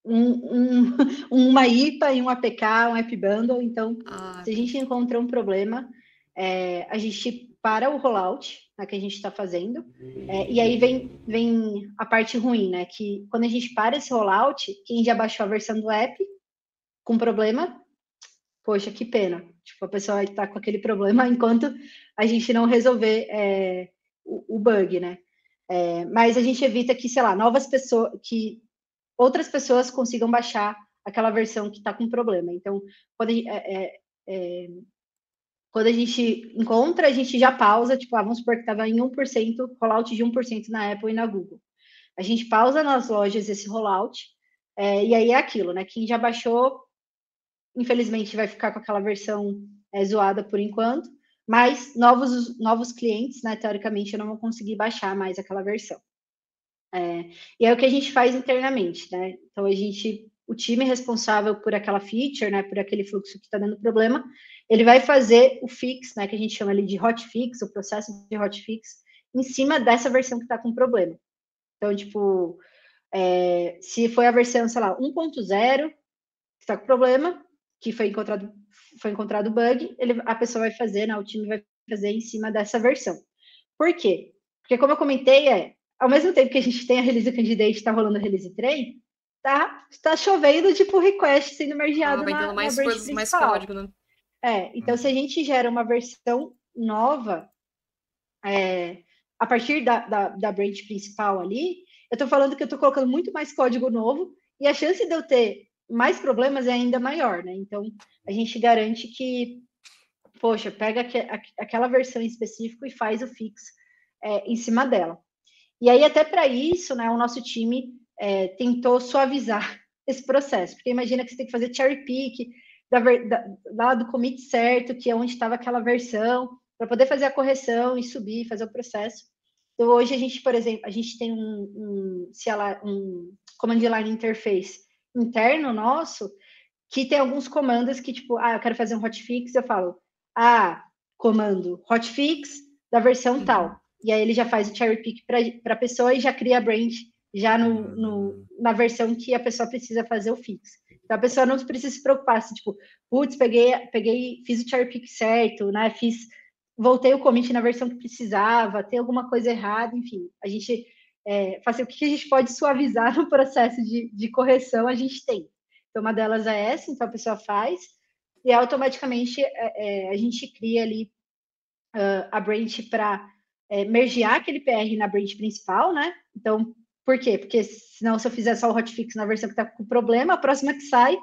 um, um, uma IPA e um APK, um app bundle. Então, ah, se a gente encontra um problema, é, a gente para o rollout né, que a gente está fazendo. É, e aí vem, vem a parte ruim, né? Que quando a gente para esse rollout, quem já baixou a versão do app com problema, poxa, que pena. Tipo, a pessoa está com aquele problema enquanto a gente não resolver é, o, o, bug, né? É, mas a gente evita que, sei lá, novas pessoas, que outras pessoas consigam baixar aquela versão que está com problema. Então, quando a, gente, é, é, quando a gente encontra, a gente já pausa, tipo, ah, vamos supor que estava em 1%, rollout de 1% na Apple e na Google. A gente pausa nas lojas esse rollout, é, e aí é aquilo, né? Quem já baixou infelizmente vai ficar com aquela versão é, zoada por enquanto, mas novos, novos clientes, né, teoricamente, não vão conseguir baixar mais aquela versão. É, e é o que a gente faz internamente, né? Então a gente, o time responsável por aquela feature, né, por aquele fluxo que está dando problema, ele vai fazer o fix, né, que a gente chama ali de hotfix, o processo de hotfix, em cima dessa versão que está com problema. Então, tipo, é, se foi a versão, sei lá, 1.0 que está com problema, que foi encontrado foi encontrado bug, ele, a pessoa vai fazer, né, o time vai fazer em cima dessa versão. Por quê? Porque como eu comentei, é, ao mesmo tempo que a gente tem a release candidate, está rolando a release train, tá, tá chovendo tipo request sendo mergeado ah, na, mais na coisas, mais código, né? É, então se a gente gera uma versão nova é, a partir da, da, da branch principal ali, eu estou falando que eu estou colocando muito mais código novo e a chance de eu ter mais problemas é ainda maior, né? Então, a gente garante que, poxa, pega aquela versão em específico e faz o fix é, em cima dela. E aí, até para isso, né, o nosso time é, tentou suavizar esse processo, porque imagina que você tem que fazer cherry pick da, da, lá do commit certo, que é onde estava aquela versão, para poder fazer a correção e subir, fazer o processo. Então, hoje a gente, por exemplo, a gente tem um, um, um command line interface interno nosso que tem alguns comandos que, tipo, ah, eu quero fazer um hotfix, eu falo, ah, comando hotfix da versão uhum. tal. E aí ele já faz o cherry pick para a pessoa e já cria a branch já no, no, uhum. na versão que a pessoa precisa fazer o fix. Então a pessoa não precisa se preocupar, se tipo, putz, peguei, peguei, fiz o cherry pick certo, né? Fiz voltei o commit na versão que precisava, tem alguma coisa errada, enfim, a gente é, fazer o que a gente pode suavizar no processo de, de correção, a gente tem. Então, uma delas é essa, então a pessoa faz, e automaticamente é, é, a gente cria ali uh, a branch para é, mergear aquele PR na branch principal, né? Então, por quê? Porque senão, se eu fizer só o hotfix na versão que está com problema, a próxima que sai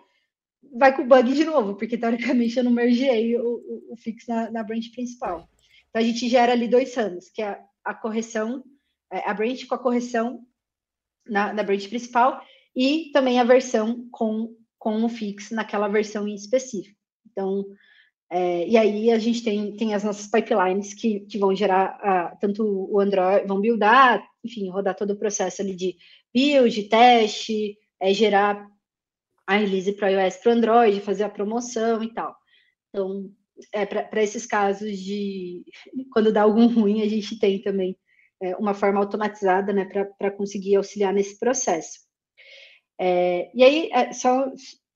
vai com bug de novo, porque teoricamente eu não mergeei o, o, o fix na, na branch principal. Então, a gente gera ali dois anos, que é a correção, é, a branch com a correção na, na branch principal e também a versão com, com o fix naquela versão em específico. Então, é, e aí a gente tem, tem as nossas pipelines que, que vão gerar uh, tanto o Android, vão buildar, enfim, rodar todo o processo ali de build, teste, é, gerar a release para iOS para Android, fazer a promoção e tal. Então, é, para esses casos de quando dá algum ruim, a gente tem também é, uma forma automatizada né, para conseguir auxiliar nesse processo. É, e aí, é, só,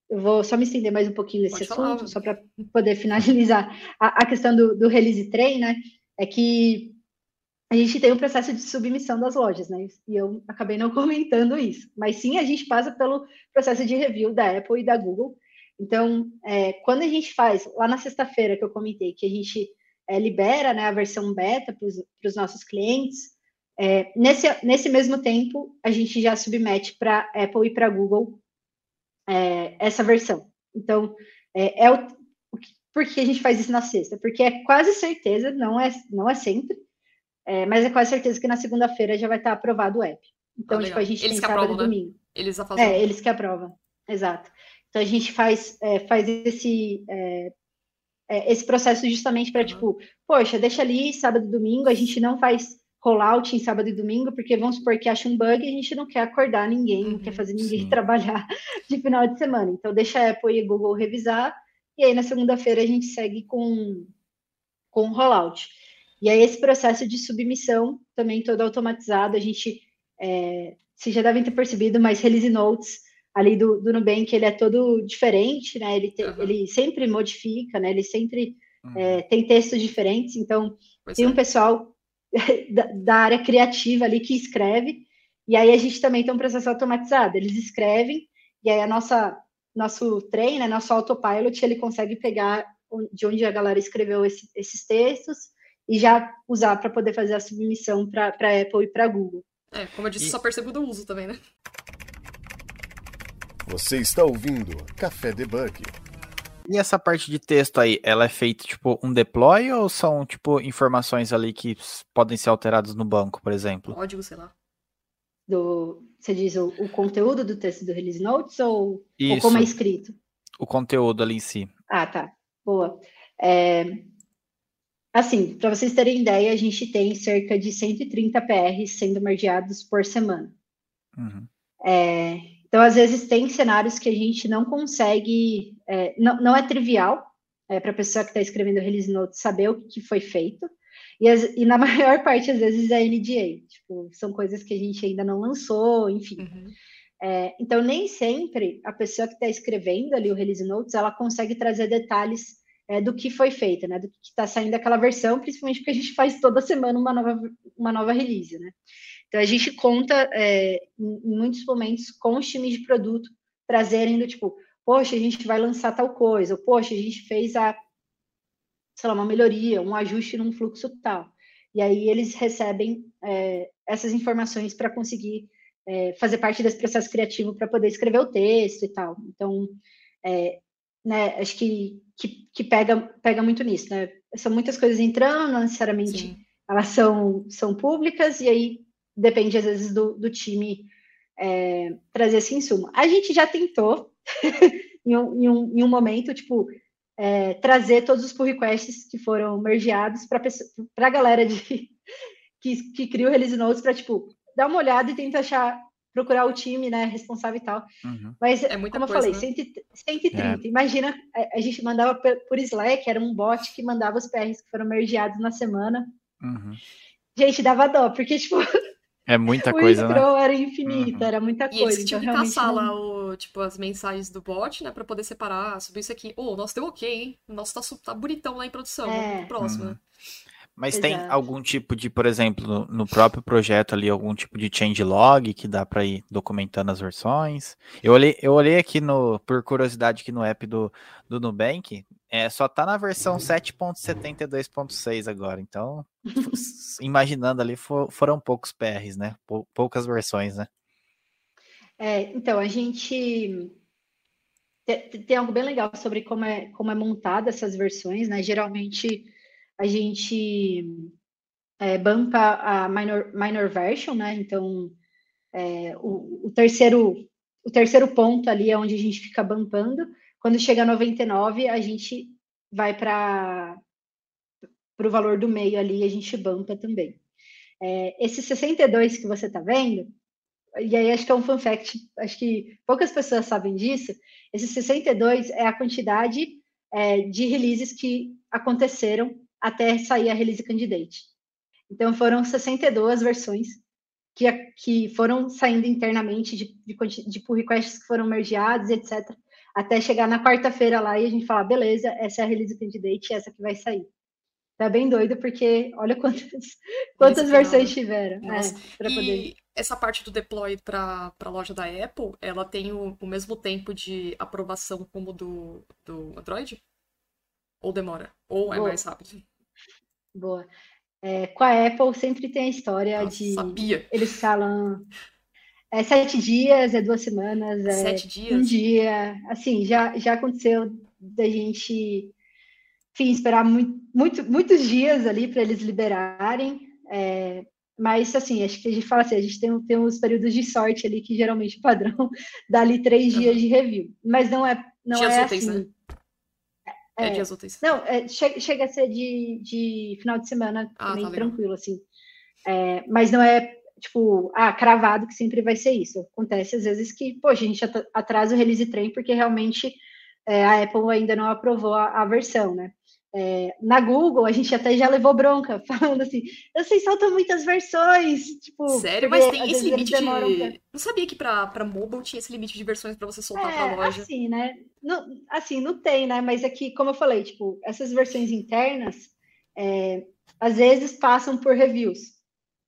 eu vou só me estender mais um pouquinho nesse Pode assunto, falar. só para poder finalizar a, a questão do, do, release train, né? É que a gente tem um processo de submissão das lojas, né? E eu acabei não comentando isso. Mas sim, a gente passa pelo processo de review da Apple e da Google. Então, é, quando a gente faz, lá na sexta-feira que eu comentei, que a gente é, libera né, a versão beta para os nossos clientes, é, nesse, nesse mesmo tempo, a gente já submete para Apple e para Google é, essa versão. Então, é, é o, o que, por que a gente faz isso na sexta? Porque é quase certeza, não é, não é sempre, é, mas é quase certeza que na segunda-feira já vai estar aprovado o app. Então, ah, tipo, a gente eles tem sábado aprovam, e domingo. Né? Eles a fazem. É, eles que aprovam. Exato. Então, a gente faz, é, faz esse, é, é, esse processo justamente para, uhum. tipo, poxa, deixa ali sábado e domingo, a gente não faz rollout em sábado e domingo, porque vamos supor que acha um bug e a gente não quer acordar ninguém, uhum, não quer uhum, fazer ninguém sim. trabalhar de final de semana. Então, deixa a Apple e a Google revisar, e aí na segunda-feira a gente segue com, com o rollout. E aí, esse processo de submissão também todo automatizado, a gente, é, vocês já devem ter percebido, mas release notes ali do, do Nubank, ele é todo diferente, né? Ele, te, uhum. ele sempre modifica, né? Ele sempre uhum. é, tem textos diferentes, então pois tem é. um pessoal da, da, área criativa ali que escreve, e aí a gente também tem um processo automatizado, eles escrevem, e aí a nossa, nosso trem, né, nosso autopilot, ele consegue pegar de onde a galera escreveu esse, esses textos e já usar para poder fazer a submissão para Apple e para Google. É, como eu disse, e... só percebo do uso também, né? Você está ouvindo Café Debug. E essa parte de texto aí, ela é feita tipo um deploy ou são tipo informações ali que podem ser alteradas no banco, por exemplo? Código, sei lá. Do, você diz o, o conteúdo do texto do Release Notes ou, ou, como é escrito? O conteúdo ali em si. Ah, tá. Boa. É, assim, para vocês terem ideia, a gente tem cerca de 130 PRs sendo mergeados por semana. Uhum. É, então, às vezes, tem cenários que a gente não consegue, é, não, não, é trivial é, para a pessoa que está escrevendo o release note saber o que foi feito, e, as, e, na maior parte, às vezes, é NDA, tipo, são coisas que a gente ainda não lançou, enfim. Uhum. É, então, nem sempre a pessoa que está escrevendo ali o release notes, ela consegue trazer detalhes é, do que foi feito, né, do que está saindo daquela versão, principalmente porque a gente faz toda semana uma nova, uma nova release, né. Então, a gente conta, é, em muitos momentos, com os times de produto trazerem do tipo, poxa, a gente vai lançar tal coisa, ou poxa, a gente fez a, sei lá, uma melhoria, um ajuste num fluxo tal. E aí eles recebem é, essas informações para conseguir é, fazer parte desse processo criativo para poder escrever o texto e tal. Então, é, né, acho que, que, que, pega, pega muito nisso, né? São muitas coisas entrando, não necessariamente Sim. elas são, são públicas, e aí depende às vezes do, do time é, trazer esse insumo. A gente já tentou, em, um, em, um, em, um, momento, tipo, é, trazer todos os pull requests que foram mergeados para a galera de, que, que cria o release notes para, tipo, dar uma olhada e tentar achar, procurar o time, né, responsável e tal. Uhum. Mas, é como coisa, eu falei, né? 130. É. Imagina, a, a, gente mandava por Slack, era um bot que mandava os PRs que foram mergeados na semana. Uhum. Gente, dava dó, porque, tipo, é muita coisa, né? O era infinito, uhum. era muita coisa. E eles tinham então, que caçar lá o, tipo, as mensagens do bot, né? Pra poder separar, subir isso aqui. Ô, oh, nosso deu ok, hein? Nosso tá, tá bonitão lá em produção. É. Vamos pro próximo, uhum. né? Mas Exato. tem algum tipo de, por exemplo, no, próprio projeto ali, algum tipo de changelog que dá para ir documentando as versões? Eu olhei, eu olhei aqui no, por curiosidade aqui no app do, do Nubank, é, só tá na versão 7.72.6 agora, então imaginando ali for, foram poucos PRs, né? Poucas versões, né? É, então, a gente tem algo bem legal sobre como é, como é montada essas versões, né? Geralmente a gente é, bumpa a minor, minor version, né? Então, é, o, o, terceiro, o terceiro ponto ali é onde a gente fica bumpando. Quando chega a 99, a gente vai para o valor do meio ali e a gente bumpa também. É, esse 62 que você está vendo, e aí acho que é um fun fact, acho que poucas pessoas sabem disso, esse 62 é a quantidade é, de releases que aconteceram até sair a release candidate. Então, foram 62 versões que, que foram saindo internamente de, de, de pull requests que foram mergeados, etc., até chegar na quarta-feira lá e a gente falar, beleza, essa é a release candidate, essa que vai sair. Tá bem doido, porque olha quantas, quantas versões né? tiveram. É, e poder... essa parte do deploy para a loja da Apple, ela tem o, o mesmo tempo de aprovação como do, do Android? Ou demora? Ou é Boa. mais rápido? Boa. É, com a Apple sempre tem a história Nossa, de. Sabia. Eles falam. É sete dias, é duas semanas, é sete dias. um dia. Assim, já, já aconteceu da gente, enfim, esperar muito, muito muitos dias ali para eles liberarem. É, mas, assim, acho que a gente fala assim, a gente tem, tem uns períodos de sorte ali que geralmente o padrão dá ali três dias de review. Mas não é, não dias é úteis, assim. Né? É, é dias úteis. Não, é, chega, chega a ser de, de final de semana ah, também tá tranquilo, assim. É, mas não é, tipo, ah, cravado que sempre vai ser isso. Acontece às vezes que, poxa, a gente atrasa o release train porque realmente é, a Apple ainda não aprovou a, a versão, né? É, na Google, a gente até já levou bronca, falando assim, vocês soltam muitas versões, tipo... Sério? Mas tem esse limite de... Pra... Não sabia que para mobile tinha esse limite de versões para você soltar é, para loja. assim, né? Não, assim, não tem, né? Mas aqui, como eu falei, tipo, essas versões internas, é, às vezes passam por reviews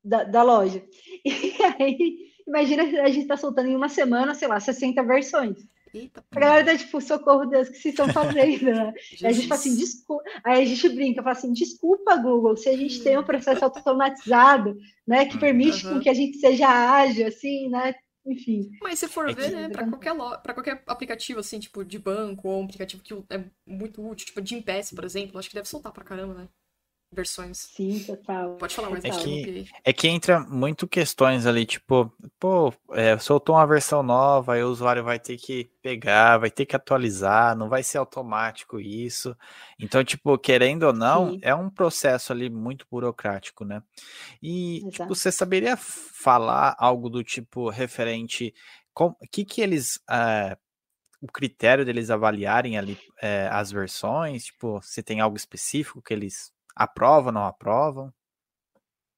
da, da loja. E aí, imagina a gente tá soltando em uma semana, sei lá, 60 versões. Eita, a galera tá tipo, socorro Deus, que vocês estão fazendo, né? a gente fala assim, desculpa. Aí a gente brinca, fala assim, desculpa, Google, se a gente tem um processo automatizado, né, que permite uhum. que a gente seja ágil, assim, né? Enfim. Mas se for é ver, que... né, para qualquer, para qualquer aplicativo, assim, tipo, de banco, ou um aplicativo que é muito útil, tipo, de Impasse, por exemplo, acho que deve soltar pra caramba, né? Versões. Sim, total. Pode falar mais. É que, é que entra muito questões ali, tipo, pô, é, soltou uma versão nova, aí o usuário vai ter que pegar, vai ter que atualizar, não vai ser automático isso. Então, tipo, querendo ou não, Sim. é um processo ali muito burocrático, né? E, tipo, você saberia falar algo do tipo referente, o que que eles... Uh, o critério deles avaliarem ali é, as versões, tipo, se tem algo específico que eles Aprovam, não aprovam?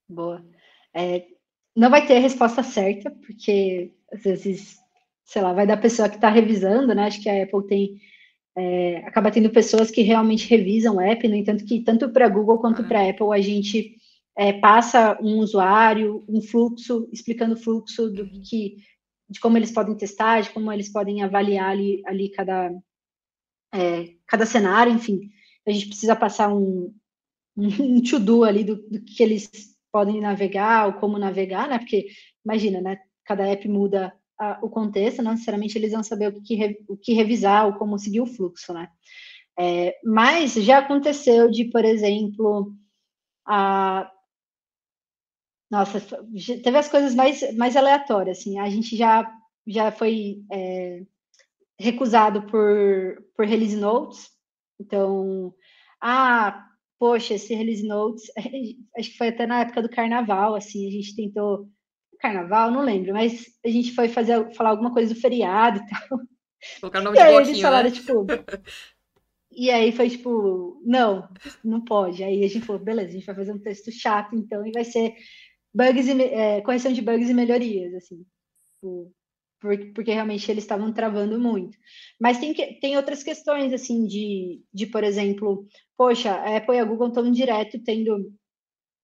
Boa. É, não vai ter a resposta certa, porque às vezes, sei lá, vai da pessoa que está revisando, né? Acho que a Apple tem. É, acaba tendo pessoas que realmente revisam o app, no entanto, que tanto para Google quanto ah. para Apple a gente é, passa um usuário, um fluxo, explicando o fluxo do que, de como eles podem testar, de como eles podem avaliar ali, ali cada, é, cada cenário, enfim. A gente precisa passar um, um to-do ali do, do, que eles podem navegar ou como navegar, né? Porque imagina, né? Cada app muda a, o contexto, não necessariamente eles vão saber o que, re, o que revisar ou como seguir o fluxo, né? É, mas já aconteceu de, por exemplo, a nossa, teve as coisas mais, mais aleatórias, assim, a gente já, já foi é, recusado por, por release notes, então, ah, poxa, esse release notes, acho que foi até na época do carnaval, assim, a gente tentou, carnaval, não lembro, mas a gente foi fazer, falar alguma coisa do feriado e tal. Colocar o nome e de aí eles falaram, né? tipo, e aí foi tipo, não, não pode. Aí a gente falou, beleza, a gente vai fazer um texto chato, então, e vai ser bugs e, é, correção de bugs e melhorias, assim. Tipo, porque realmente eles estavam travando muito. Mas tem, que, tem outras questões, assim, de, de, por exemplo, poxa, a Apple e a Google estão direto tendo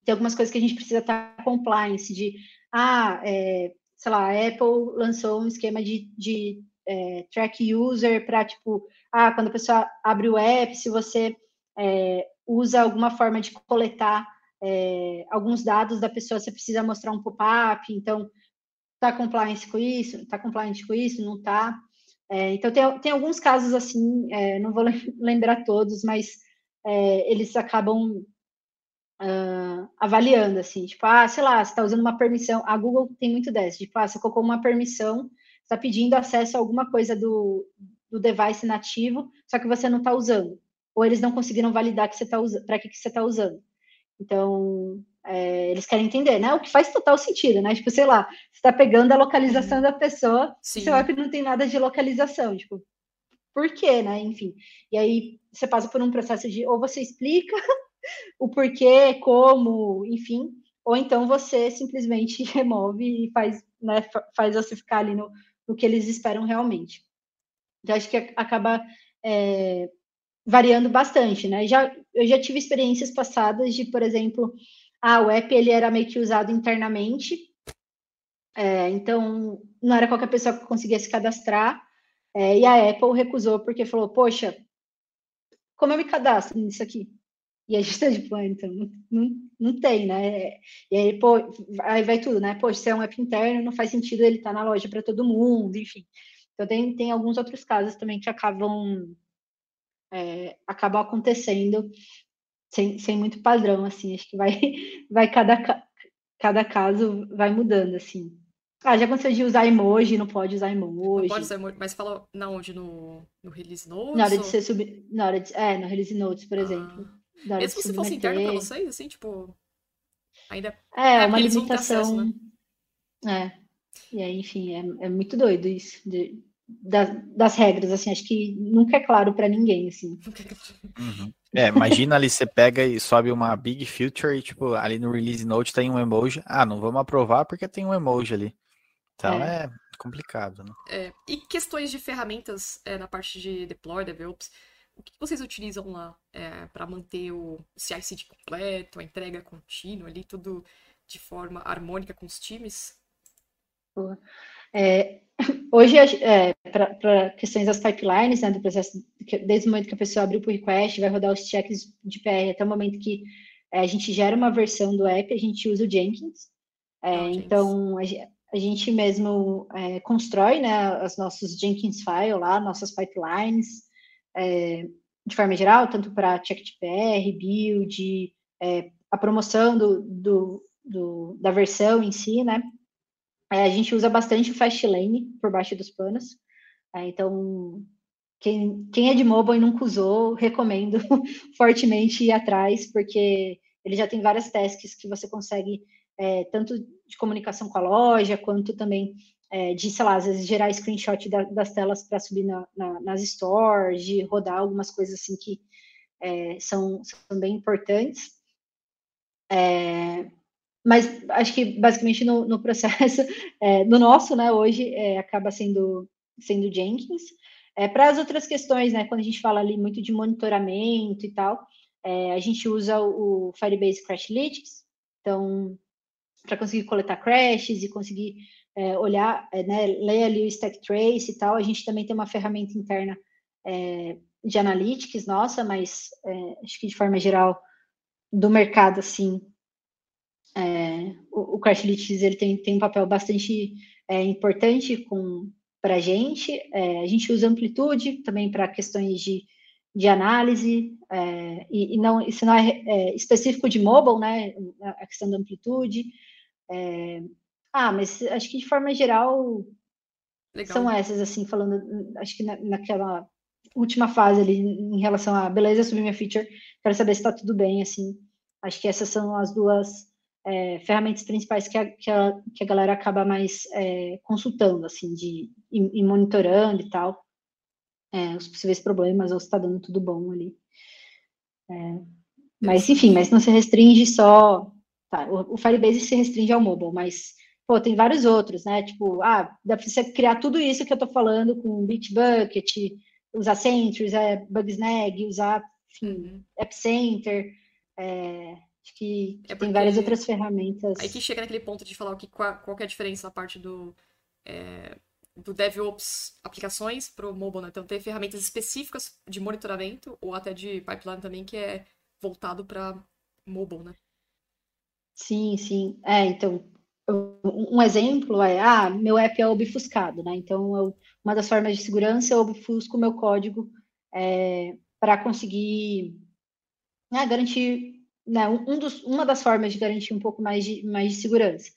tem algumas coisas que a gente precisa estar compliance de, ah, é, sei lá, a Apple lançou um esquema de, de é, track user para, tipo, ah, quando a pessoa abre o app, se você é, usa alguma forma de coletar é, alguns dados da pessoa, você precisa mostrar um pop-up, então, tá compliance com isso? Tá compliance com isso? Não tá? É, então, tem, tem alguns casos assim, é, não vou lembrar todos, mas é, eles acabam uh, avaliando, assim, tipo, ah, sei lá, você está usando uma permissão, a Google tem muito dessa, tipo, ah, você colocou uma permissão, está pedindo acesso a alguma coisa do, do device nativo, só que você não está usando, ou eles não conseguiram validar que você está usando, para que, que você está usando. Então, é, eles querem entender, né? O que faz total sentido, né? Tipo, sei lá, você está pegando a localização uhum. da pessoa, Sim. seu app não tem nada de localização, tipo, por quê, né? Enfim. E aí você passa por um processo de ou você explica o porquê, como, enfim, ou então você simplesmente remove e faz, né, faz você ficar ali no, no que eles esperam realmente. Então, acho que acaba é, variando bastante, né? Já, eu já tive experiências passadas de, por exemplo, ah, o app ele era meio que usado internamente, é, então não era qualquer pessoa que conseguia se cadastrar, é, e a Apple recusou porque falou, poxa, como eu me cadastro nisso aqui? E a gente está tipo, ah, então, não, não, não, tem, né? E aí, pô, aí vai tudo, né? Poxa, se é um app interno, não faz sentido ele estar tá na loja para todo mundo, enfim. Então, tem, tem alguns outros casos também que acabam, é, acabam acontecendo sem, sem muito padrão, assim. Acho que vai, vai cada, cada caso vai mudando, assim. Ah, já aconteceu de usar emoji, não pode usar emoji. Não pode usar emoji, mas fala na onde? No, no Release Notes? Na hora de ser sub... Na hora de... É, no Release Notes, por ah. exemplo. Mesmo se fosse interno pra vocês, assim, tipo. Ainda. É, é uma limitação. Acesso, né? É. E aí, enfim, é, é muito doido isso. De, das, das regras, assim, acho que nunca é claro para ninguém, assim. Uhum. É, imagina ali, você pega e sobe uma big feature e, tipo, ali no release note tem um emoji. Ah, não vamos aprovar porque tem um emoji ali. Então é, é complicado, né? É, e questões de ferramentas é, na parte de deploy, DevOps, o que vocês utilizam lá é, para manter o CI/CD completo, a entrega contínua ali, tudo de forma harmônica com os times? É, hoje, é, para questões das pipelines, né, do processo, desde o momento que a pessoa abre o pull request, vai rodar os checks de PR até o momento que é, a gente gera uma versão do app, a gente usa o Jenkins. Oh, então, a, a, gente mesmo é, constrói né, os nossos Jenkins file lá, nossas pipelines, é, de forma geral, tanto para check de PR, build, a promoção do, do, do, da versão em si, né? É, a gente usa bastante o Fastlane por baixo dos panos. É, então, quem, quem é de mobile e nunca usou, recomendo fortemente ir atrás, porque ele já tem várias tasks que você consegue, é, tanto de comunicação com a loja, quanto também é, de, sei lá, às vezes gerar screenshot da, das telas para subir na, na, nas stores, de rodar algumas coisas assim que é, são, são bem importantes. É, mas acho que basicamente no, no processo, é, no nosso, né, hoje, é, acaba sendo, sendo Jenkins. É, para as outras questões, né, quando a gente fala ali muito de monitoramento e tal, a gente usa o, o Firebase Crashlytics, então, para conseguir coletar crashes e conseguir é, olhar, é, né, ler ali o stack trace e tal. A gente também tem uma ferramenta interna é, de analytics nossa, mas é, acho que de forma geral do mercado, assim, é, o, o ele tem, tem um papel bastante é, importante para a gente. a gente usa amplitude também para questões de, de análise, e, e, não, isso não é, específico de mobile, né, a questão da amplitude. É, ah, mas acho que de forma geral Legal. são essas, assim, falando, acho que na, naquela última fase ali, em relação a beleza, subir minha feature, quero saber se está tudo bem, assim. Acho que essas são as duas é, ferramentas principais que a, que a, que a galera acaba mais é, consultando, assim, de, e, e monitorando e tal, é, os possíveis problemas, ou se está dando tudo bom ali. É, mas, enfim, mas não se restringe só... Tá, o, o Firebase se restringe ao mobile, mas pô, tem vários outros, né? Tipo, ah, dá para você criar tudo isso que eu estou falando com Bitbucket, usar Sentries, é, Bugsnag, usar, enfim, uhum. App Center, é, Acho que, é tem várias outras ferramentas. Aí que chega naquele ponto de falar o que, qual, qual que é a diferença na parte do, é, do DevOps aplicações para o mobile, né? Então tem ferramentas específicas de monitoramento ou até de pipeline também que é voltado para mobile, né? Sim, sim. É, então, um exemplo é, ah, meu app é obfuscado, né? Então, eu, uma das formas de segurança eu obfusco o meu código é, para conseguir né, garantir, né, um dos, uma das formas de garantir um pouco mais de, mais de segurança.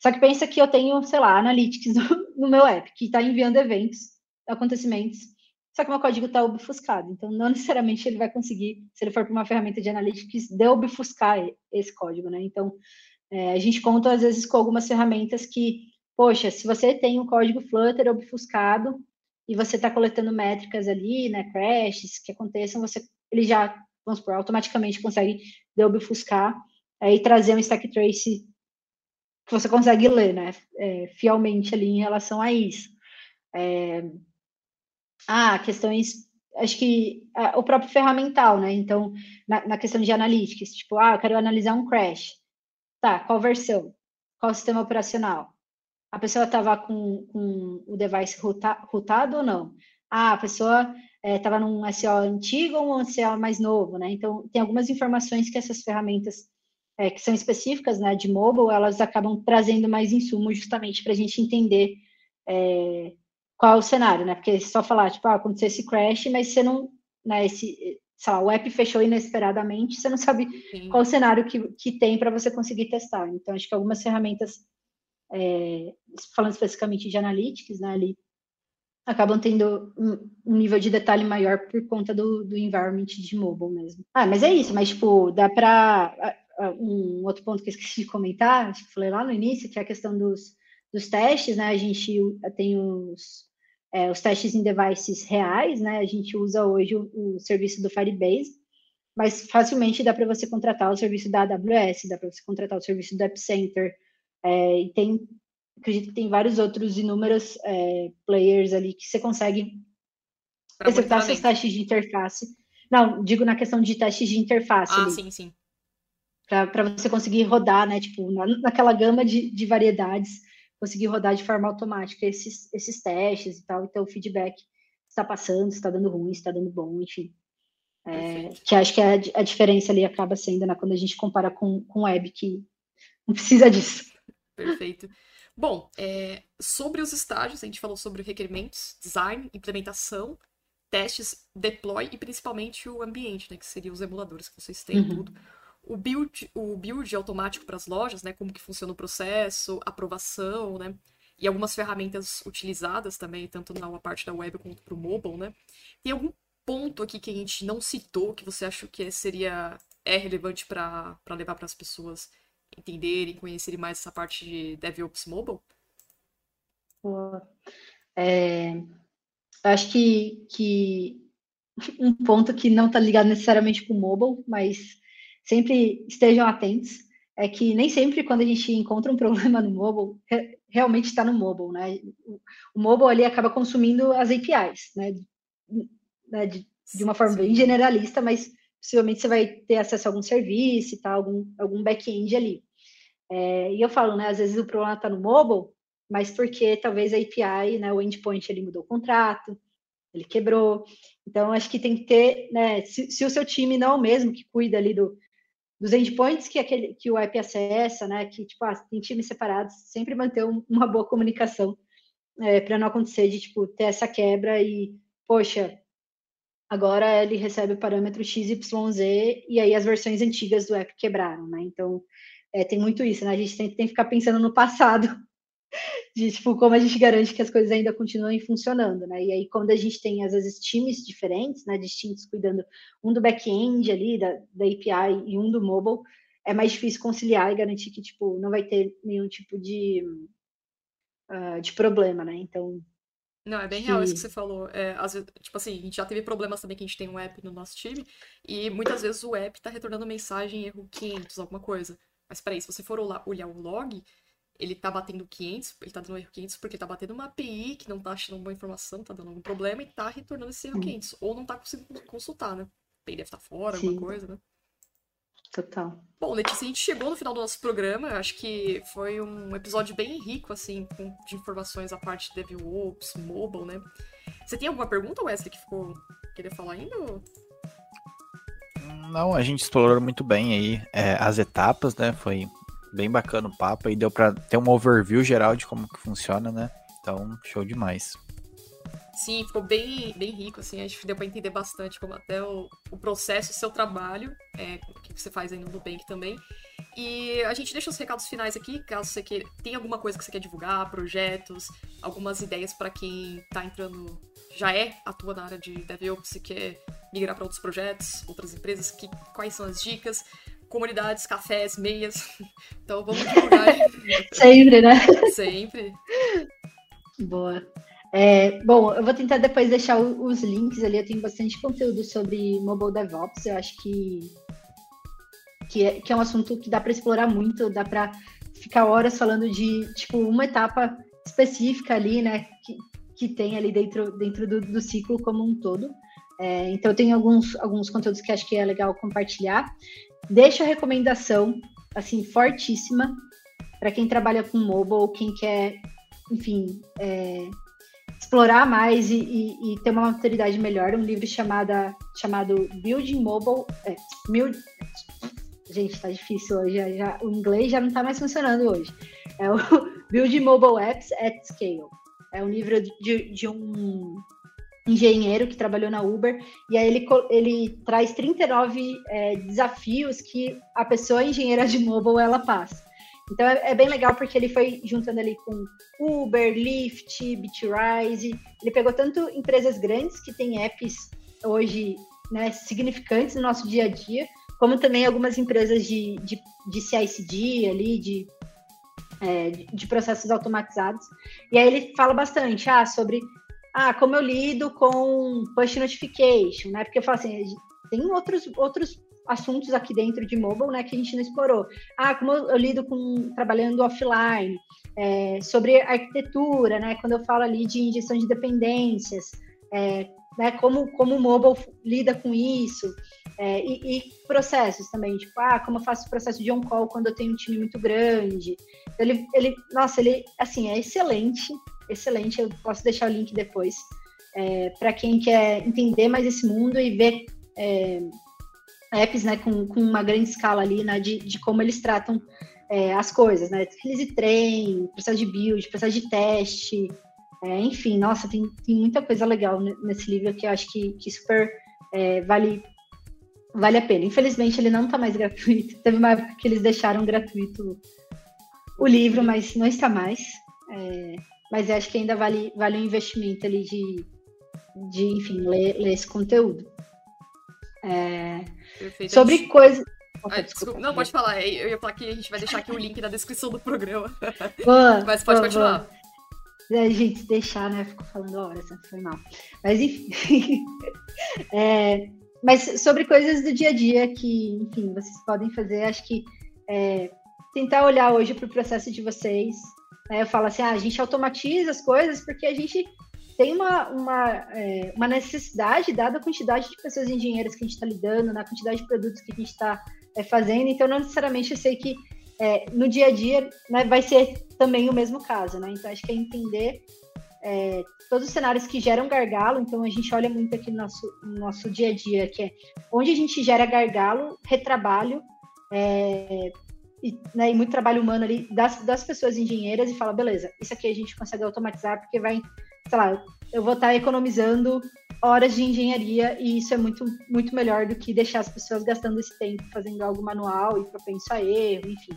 Só que pensa que eu tenho, sei lá, analytics no, meu app, que está enviando eventos, acontecimentos, só que meu código está obfuscado. Então, não necessariamente ele vai conseguir, se ele for para uma ferramenta de analytics, de obfuscar esse código, né? Então, é, a gente conta, às vezes, com algumas ferramentas que, poxa, se você tem um código Flutter obfuscado e você está coletando métricas ali, né, crashes que aconteçam, você, ele já, vamos supor, automaticamente consegue de obfuscar é, e trazer um stack trace que você consegue ler, né, é, fielmente ali em relação a isso. É, ah, questões, acho que ah, o próprio ferramental, né? Então, na, na, questão de analytics, tipo, ah, eu quero analisar um crash. Tá, qual versão? Qual sistema operacional? A pessoa estava com, com, o device rootado ou não? Ah, a pessoa estava é, num SO antigo ou um SO mais novo, né? Então, tem algumas informações que essas ferramentas é, que são específicas, né, de mobile, elas acabam trazendo mais insumos justamente para a gente entender é, qual é o cenário, né? Porque só falar, tipo, ah, aconteceu esse crash, mas você não, né, esse, sei lá, o app fechou inesperadamente, você não sabe Sim. qual o cenário que, que tem para você conseguir testar. Então, acho que algumas ferramentas, é, falando especificamente de analytics, né, ali, acabam tendo um, nível de detalhe maior por conta do, do environment de mobile mesmo. Ah, mas é isso, mas, tipo, dá para... Um outro ponto que eu esqueci de comentar, acho que falei lá no início, que é a questão dos, dos testes, né, a gente tem os é, os testes em devices reais, né? A gente usa hoje o, o serviço do Firebase, mas facilmente dá para você contratar o serviço da AWS, dá para você contratar o serviço do App Center, é, e tem, acredito que tem vários outros inúmeros é, players ali que você consegue executar seus testes de interface. Não, digo na questão de testes de interface. Ah, ali, sim, sim. Para você conseguir rodar, né? Tipo, na, naquela gama de, de variedades conseguir rodar de forma automática esses, esses testes e tal. Então, o feedback está passando, está dando ruim, está dando bom, enfim. É, que acho que a, a, diferença ali acaba sendo né, quando a gente compara com, com web, que não precisa disso. Perfeito. Bom, é, sobre os estágios, a gente falou sobre requerimentos, design, implementação, testes, deploy e principalmente o ambiente, né, que seria os emuladores que vocês têm, uhum. tudo o build, o build automático para as lojas, né? Como que funciona o processo, aprovação, né? E algumas ferramentas utilizadas também, tanto na parte da web quanto para o mobile, né? Tem algum ponto aqui que a gente não citou que você acha que seria é relevante para levar para as pessoas entenderem, conhecerem mais essa parte de DevOps Mobile? É, acho que, que um ponto que não está ligado necessariamente com o mobile, mas sempre estejam atentos, é que nem sempre quando a gente encontra um problema no mobile, realmente está no mobile, né? O mobile ali acaba consumindo as APIs, né? né? De, de, uma forma bem generalista, mas possivelmente você vai ter acesso a algum serviço tal, algum, algum back-end ali. É, e eu falo, né? Às vezes o problema está no mobile, mas porque talvez a API, né? O endpoint ele mudou o contrato, ele quebrou. Então, acho que tem que ter, né? Se, se o seu time não é o mesmo que cuida ali do, dos endpoints que, aquele, que o app acessa, né? Que, tipo, ah, tem times separados, sempre manter um, uma boa comunicação é, para não acontecer de, tipo, ter essa quebra e, poxa, agora ele recebe o parâmetro XYZ e aí as versões antigas do app quebraram, né? Então, é, tem muito isso, né? A gente tem, tem que ficar pensando no passado de tipo como a gente garante que as coisas ainda continuem funcionando, né? E aí quando a gente tem às vezes times diferentes, né, distintos cuidando um do back-end ali da, da API e um do mobile, é mais difícil conciliar e garantir que tipo não vai ter nenhum tipo de uh, de problema, né? Então não, é bem real isso que você falou. É, às vezes, tipo assim, a gente já teve problemas também que a gente tem um app no nosso time, e muitas vezes o app tá retornando mensagem erro 500, alguma coisa. Mas peraí, se você for olhar o log, ele tá batendo 500, ele tá dando erro 500 porque tá batendo uma API que não tá achando boa informação, tá dando algum problema e tá retornando esse erro 500. Ou não tá conseguindo consultar, né? Deve estar tá fora, Sim. alguma coisa, né? Total. Bom, Letícia, a gente chegou no final do nosso programa. Acho que foi um episódio bem rico, assim, de informações a parte de DevOps, mobile, né? Você tem alguma pergunta, Wesley, que ficou querer falar ainda? Não, a gente explorou muito bem aí é, as etapas, né? Foi bem bacana o papo e deu para ter um overview geral de como que funciona, né? Então, show demais. Sim, ficou bem, bem rico, assim, a gente deu para entender bastante como até o, o processo, o seu trabalho, é, o que você faz aí no Nubank também. E a gente deixa os recados finais aqui, caso você queira, tem alguma coisa que você quer divulgar, projetos, algumas ideias para quem tá entrando, já é, atua na área de DevOps e quer migrar para outros projetos, outras empresas, que, quais são as dicas, comunidades, cafés, meias. Então vamos divulgar. Sempre, né? Sempre. Boa. É, bom, eu vou tentar depois deixar os links ali. Eu tenho bastante conteúdo sobre mobile DevOps. Eu acho que que é, que é um assunto que dá para explorar muito, dá para ficar horas falando de tipo uma etapa específica ali, né, que, que tem ali dentro dentro do, do ciclo como um todo. É, então tenho alguns alguns conteúdos que acho que é legal compartilhar. Deixo a recomendação assim fortíssima para quem trabalha com mobile, quem quer, enfim, é, explorar mais e, e, e, ter uma maturidade melhor, um livro chamada, chamado Building Mobile. É, Build, gente, tá difícil hoje, já, já, o inglês já não tá mais funcionando hoje. É o Building Mobile Apps at Scale. É um livro de, de um engenheiro que trabalhou na Uber, e aí ele, ele traz 39 é, desafios que a pessoa engenheira de mobile ela passa. Então é, é, bem legal porque ele foi juntando ali com Uber, Lyft, Bitrise. Ele pegou tanto empresas grandes que têm apps hoje né, significantes no nosso dia a dia, como também algumas empresas de, de, de CICD ali, de, é, de processos automatizados. E aí ele fala bastante ah, sobre ah, como eu lido com push notification, né? Porque eu falo assim, tem outros, outros assuntos aqui dentro de mobile, né, que a gente não explorou. Ah, como eu, lido com trabalhando offline, é, sobre arquitetura, né, quando eu falo ali de injeção de dependências, é, né, como, como o mobile lida com isso, é, e, e, processos também, tipo, ah, como eu faço o processo de on-call quando eu tenho um time muito grande. Ele, ele, nossa, ele, assim, é excelente, excelente, eu posso deixar o link depois, é, para quem quer entender mais esse mundo e ver é, apps né, com, com uma grande escala ali, né, de, de como eles tratam é, as coisas, né, release train, processo de build, processo de teste, é, enfim, nossa, tem, tem muita coisa legal nesse livro que eu acho que, que super é, vale, vale a pena. Infelizmente, ele não está mais gratuito. Teve uma época que eles deixaram gratuito o livro, mas não está mais. É, mas acho que ainda vale, vale um investimento ali de, de enfim, ler, ler esse conteúdo. É, sobre coisas. Ah, desculpa. Não, pode falar. Eu ia falar que a gente vai deixar aqui o link na descrição do programa. Boa, Mas pode boa, continuar. Boa. A gente deixar, né? Ficou falando horas, né? foi mal. Mas enfim. é, mas sobre coisas do dia a dia que, enfim, vocês podem fazer, acho que é, tentar olhar hoje para o processo de vocês. Né? Eu falo assim, ah, a gente automatiza as coisas porque a gente tem uma, uma, é, uma necessidade, dada a quantidade de pessoas engenheiras que a gente está lidando, na quantidade de produtos que a gente está é, fazendo, então não necessariamente eu sei que é, no dia a dia né, vai ser também o mesmo caso, né? Então acho que é entender é, todos os cenários que geram gargalo, então a gente olha muito aqui no nosso, no nosso dia a dia, que é onde a gente gera gargalo, retrabalho, é, e, né, e, muito trabalho humano ali das, das pessoas engenheiras e fala, beleza, isso aqui a gente consegue automatizar porque vai sei lá, eu vou estar economizando horas de engenharia e isso é muito, muito melhor do que deixar as pessoas gastando esse tempo fazendo algo manual e propenso a erro, enfim.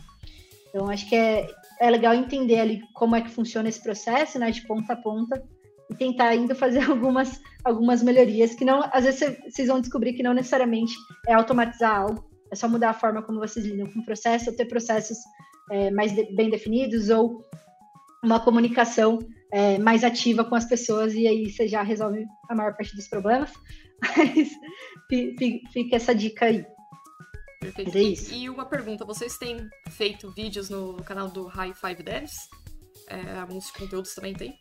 Então, acho que é, é legal entender ali como é que funciona esse processo, né, de ponta a ponta, e tentar ainda fazer algumas, algumas melhorias que não, às vezes vocês vão descobrir que não necessariamente é automatizar algo, é só mudar a forma como vocês lidam com o processo, ou ter processos é, mais de, bem definidos, ou uma comunicação é, mais ativa com as pessoas e aí você já resolve a maior parte dos problemas. Mas fica essa dica aí. Perfeito. É isso. E uma pergunta: vocês têm feito vídeos no canal do High Five Devs? É, alguns conteúdos também tem?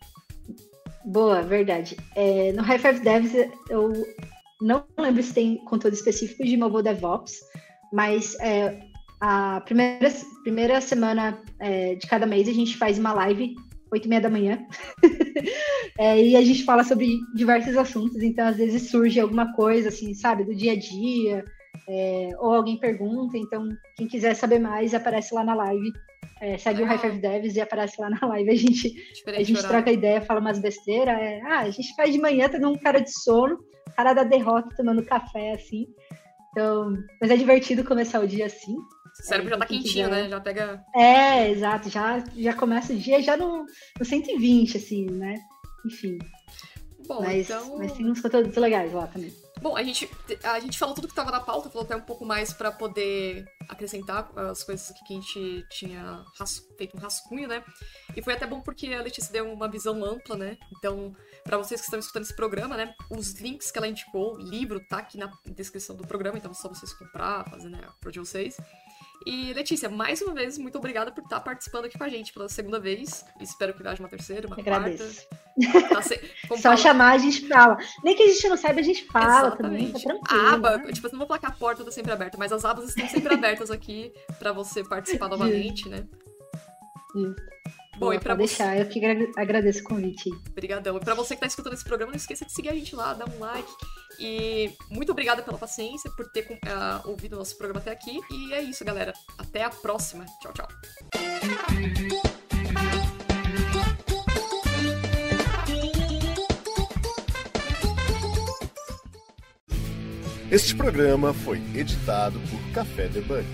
Boa, verdade. É, no High Five Devs eu não lembro se tem conteúdo específico de mobile DevOps, mas é, a primeira, primeira semana é, de cada mês a gente faz uma live, oito e meia da manhã, é, e a gente fala sobre diversos assuntos, então às vezes surge alguma coisa, assim, sabe, do dia a dia, é, ou alguém pergunta, então quem quiser saber mais aparece lá na live, é, segue o High Five Devs e aparece lá na live, a gente, a gente troca ideia, fala umas besteiras, é, ah, a gente faz de manhã, tá um cara de sono, cara da derrota tomando café, assim, então, mas é divertido começar o dia assim, o cérebro já tá quentinho, né? Já pega. É, exato. Já, já começa o dia já no, no 120, assim, né? Enfim. Bom, mas, então... mas tem uns conteúdos legais lá também. Bom, a gente, a gente falou tudo que estava na pauta, falou até um pouco mais para poder acrescentar as coisas que a gente tinha feito um rascunho, né? E foi até bom porque a Letícia deu uma visão ampla, né? Então, para vocês que estão escutando esse programa, né? Os links que ela indicou, livro, tá aqui na descrição do programa, então é só vocês comprar, fazer, né, pro de vocês. E Letícia, mais uma vez, muito obrigada por estar participando aqui com a gente pela segunda vez. Espero que haja uma terceira, uma Agradeço. quarta. Tá se... Só fala... chamar, a gente fala. Nem que a gente não saiba, a gente fala Exatamente. também, tá tranquilo. A aba, né? tipo, não vou que a porta tá sempre aberta, mas as abas estão sempre abertas aqui para você participar novamente, né? Isso. Bom, Boa, e pra você... deixar, eu que agradeço o convite. Obrigadão. E pra você que tá escutando esse programa, não esqueça de seguir a gente lá, dar um like. E muito obrigada pela paciência, por ter uh, ouvido o nosso programa até aqui. E é isso, galera. Até a próxima. Tchau, tchau. Este programa foi editado por Café Debug.